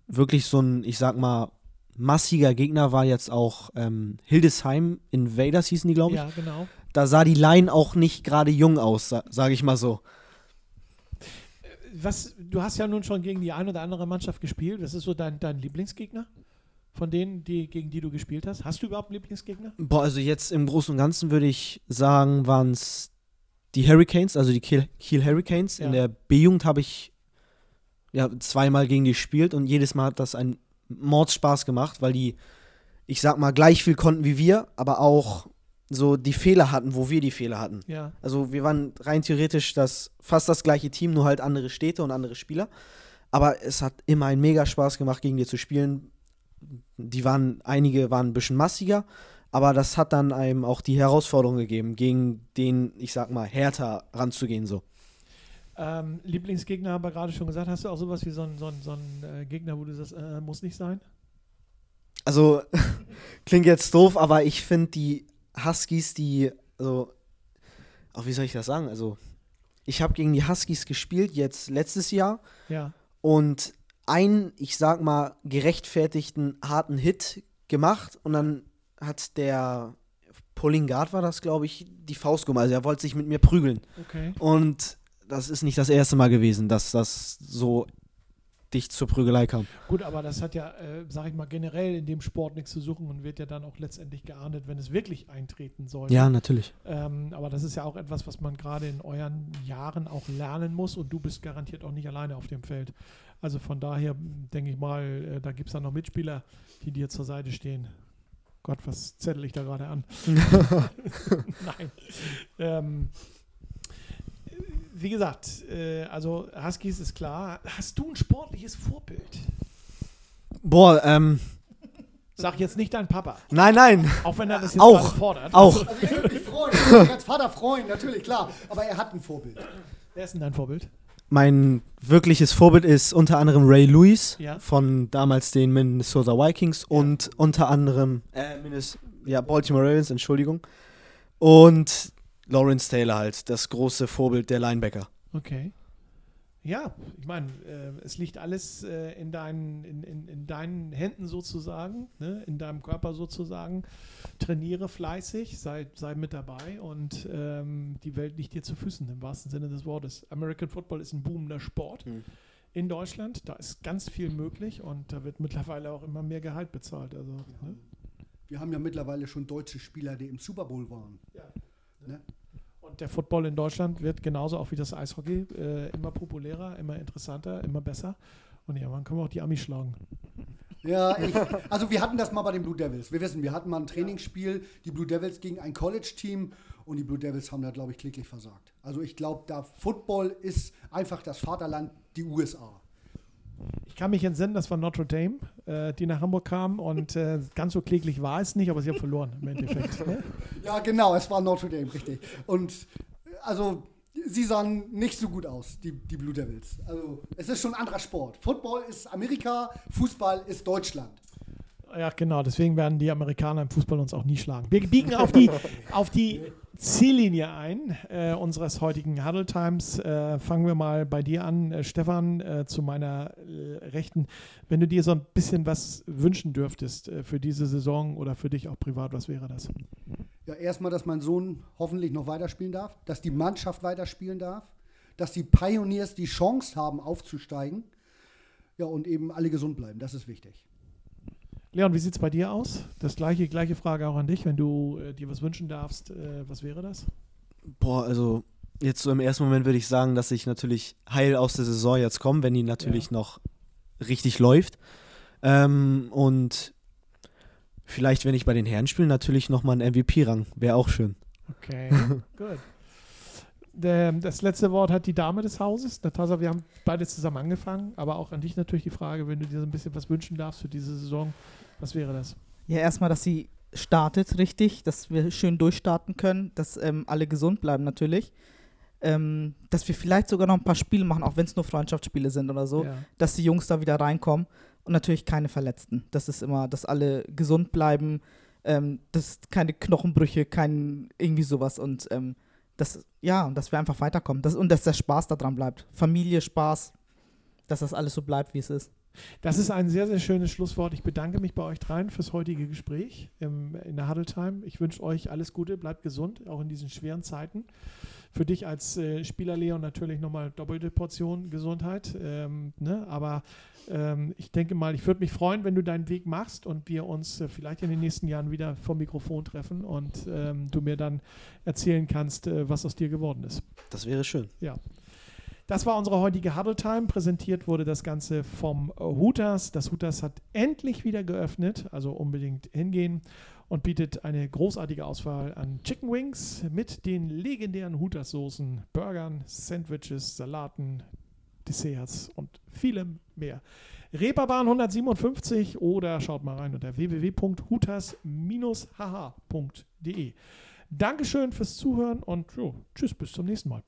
wirklich so ein, ich sag mal, massiger Gegner war jetzt auch ähm, Hildesheim Invaders hießen die, glaube ich. Ja, genau. Da sah die Line auch nicht gerade jung aus, sa sage ich mal so. Was, du hast ja nun schon gegen die ein oder andere Mannschaft gespielt. Was ist so dein, dein Lieblingsgegner? Von denen, die, gegen die du gespielt hast? Hast du überhaupt einen Lieblingsgegner? Boah, also jetzt im Großen und Ganzen würde ich sagen, waren es die Hurricanes, also die Kiel, Kiel Hurricanes. Ja. In der B-Jugend habe ich ja, zweimal gegen die gespielt und jedes Mal hat das einen Mordspaß gemacht, weil die, ich sag mal, gleich viel konnten wie wir, aber auch so die Fehler hatten, wo wir die Fehler hatten. Ja. Also wir waren rein theoretisch das, fast das gleiche Team, nur halt andere Städte und andere Spieler. Aber es hat immer einen mega Spaß gemacht, gegen die zu spielen. Die waren, einige waren ein bisschen massiger, aber das hat dann einem auch die Herausforderung gegeben, gegen den, ich sag mal, härter ranzugehen so. Ähm, Lieblingsgegner haben wir gerade schon gesagt. Hast du auch sowas wie so einen so so einen, äh, Gegner, wo du sagst, äh, muss nicht sein? Also, <laughs> klingt jetzt doof, aber ich finde die Huskies, die, also, auch wie soll ich das sagen? Also, ich habe gegen die Huskies gespielt, jetzt letztes Jahr. Ja. und einen, ich sag mal, gerechtfertigten harten Hit gemacht und dann hat der Pulling Guard war das, glaube ich, die Faust genommen. Also er wollte sich mit mir prügeln. Okay. Und das ist nicht das erste Mal gewesen, dass das so dicht zur Prügelei kam. Gut, aber das hat ja, äh, sag ich mal, generell in dem Sport nichts zu suchen und wird ja dann auch letztendlich geahndet, wenn es wirklich eintreten soll. Ja, natürlich. Ähm, aber das ist ja auch etwas, was man gerade in euren Jahren auch lernen muss und du bist garantiert auch nicht alleine auf dem Feld. Also von daher denke ich mal, äh, da gibt es dann noch Mitspieler, die dir zur Seite stehen. Gott, was zettel ich da gerade an? <laughs> <laughs> Nein. Ähm, wie gesagt, äh, also Huskies ist klar. Hast du ein sportliches Vorbild? Boah, ähm, Sag jetzt nicht dein Papa, nein, nein, auch wenn er das jetzt Auch. fordert. auch. Also ich würde mich freuen, ich würde mich als Vater freuen, natürlich, klar. Aber er hat ein Vorbild. Wer ist denn dein Vorbild? Mein wirkliches Vorbild ist unter anderem Ray Lewis Ja. von damals den Minnesota Vikings und unter anderem äh, Minnes ja, Baltimore Ravens, Entschuldigung. Und Lawrence Taylor halt, das große Vorbild der Linebacker. Okay. Ja, ich meine, äh, es liegt alles äh, in, deinen, in, in, in deinen Händen sozusagen, ne? in deinem Körper sozusagen. Trainiere fleißig, sei, sei mit dabei und ähm, die Welt liegt dir zu Füßen, im wahrsten Sinne des Wortes. American Football ist ein boomender Sport Mhm. in Deutschland. Da ist ganz viel möglich und da wird mittlerweile auch immer mehr Gehalt bezahlt. Also, ne? Wir haben ja mittlerweile schon deutsche Spieler, die im Super Bowl waren. Ne? Und der Football in Deutschland wird genauso auch wie das Eishockey äh, immer populärer, immer interessanter, immer besser. Und irgendwann können wir auch die Amis schlagen. Ja, ich, also wir hatten das mal bei den Blue Devils. Wir wissen, wir hatten mal ein Trainingsspiel, die Blue Devils gegen ein College-Team und die Blue Devils haben da, glaube ich, kläglich versagt. Also ich glaube, da Football ist einfach das Vaterland, die USA. Ich kann mich entsinnen, das war Notre Dame, äh, die nach Hamburg kam und äh, ganz so kläglich war es nicht, aber sie haben verloren im Endeffekt. Ne? Ja, genau, es war Notre Dame, richtig. Und also, sie sahen nicht so gut aus, die, die Blue Devils. Also, es ist schon ein anderer Sport. Football ist Amerika, Fußball ist Deutschland. Ja, genau, deswegen werden die Amerikaner im Fußball uns auch nie schlagen. Wir biegen auf die, <laughs> auf die Ziellinie ein äh, unseres heutigen Huddle Times. Äh, fangen wir mal bei dir an, äh, Stefan, äh, zu meiner äh, Rechten. Wenn du dir so ein bisschen was wünschen dürftest äh, für diese Saison oder für dich auch privat, was wäre das? Ja, erstmal, dass mein Sohn hoffentlich noch weiterspielen darf, dass die Mannschaft weiterspielen darf, dass die Pioneers die Chance haben, aufzusteigen. Ja, und eben alle gesund bleiben, das ist wichtig. Leon, wie sieht es bei dir aus? Das gleiche, gleiche Frage auch an dich. Wenn du äh, dir was wünschen darfst, äh, was wäre das? Boah, also jetzt so im ersten Moment würde ich sagen, dass ich natürlich heil aus der Saison jetzt komme, wenn die natürlich Ja. noch richtig läuft. Ähm, und vielleicht, wenn ich bei den Herren spiele, natürlich nochmal einen MVP-Rang. Wäre auch schön. Okay, <laughs> gut. Der, das letzte Wort hat die Dame des Hauses. Natascha, wir haben beide zusammen angefangen, aber auch an dich natürlich die Frage, wenn du dir so ein bisschen was wünschen darfst für diese Saison, was wäre das? Ja, erstmal, dass sie startet richtig, dass wir schön durchstarten können, dass ähm, alle gesund bleiben natürlich. Ähm, dass wir vielleicht sogar noch ein paar Spiele machen, auch wenn es nur Freundschaftsspiele sind oder so, Ja. dass die Jungs da wieder reinkommen und natürlich keine Verletzten. Das ist immer, dass alle gesund bleiben, ähm, dass keine Knochenbrüche, kein irgendwie sowas und ähm, das, ja, dass wir einfach weiterkommen das, und dass der Spaß daran bleibt. Familie, Spaß, dass das alles so bleibt, wie es ist. Das ist ein sehr, sehr schönes Schlusswort. Ich bedanke mich bei euch dreien fürs heutige Gespräch im, in der Huddle Time. Ich wünsche euch alles Gute, bleibt gesund, auch in diesen schweren Zeiten. Für dich als äh, Spieler, Leon, natürlich nochmal doppelte Portion Gesundheit. Ähm, ne? Aber ähm, ich denke mal, ich würde mich freuen, wenn du deinen Weg machst und wir uns äh, vielleicht in den nächsten Jahren wieder vom Mikrofon treffen und ähm, du mir dann erzählen kannst, äh, was aus dir geworden ist. Das wäre schön. Ja. Das war unsere heutige Huddle Time. Präsentiert wurde das Ganze vom Hooters. Das Hooters hat endlich wieder geöffnet, also unbedingt hingehen und bietet eine großartige Auswahl an Chicken Wings mit den legendären Hooters Soßen, Burgern, Sandwiches, Salaten, Desserts und vielem mehr. Reeperbahn 157 oder schaut mal rein unter www.hooters-hh.de. Dankeschön fürs Zuhören und jo, tschüss, bis zum nächsten Mal.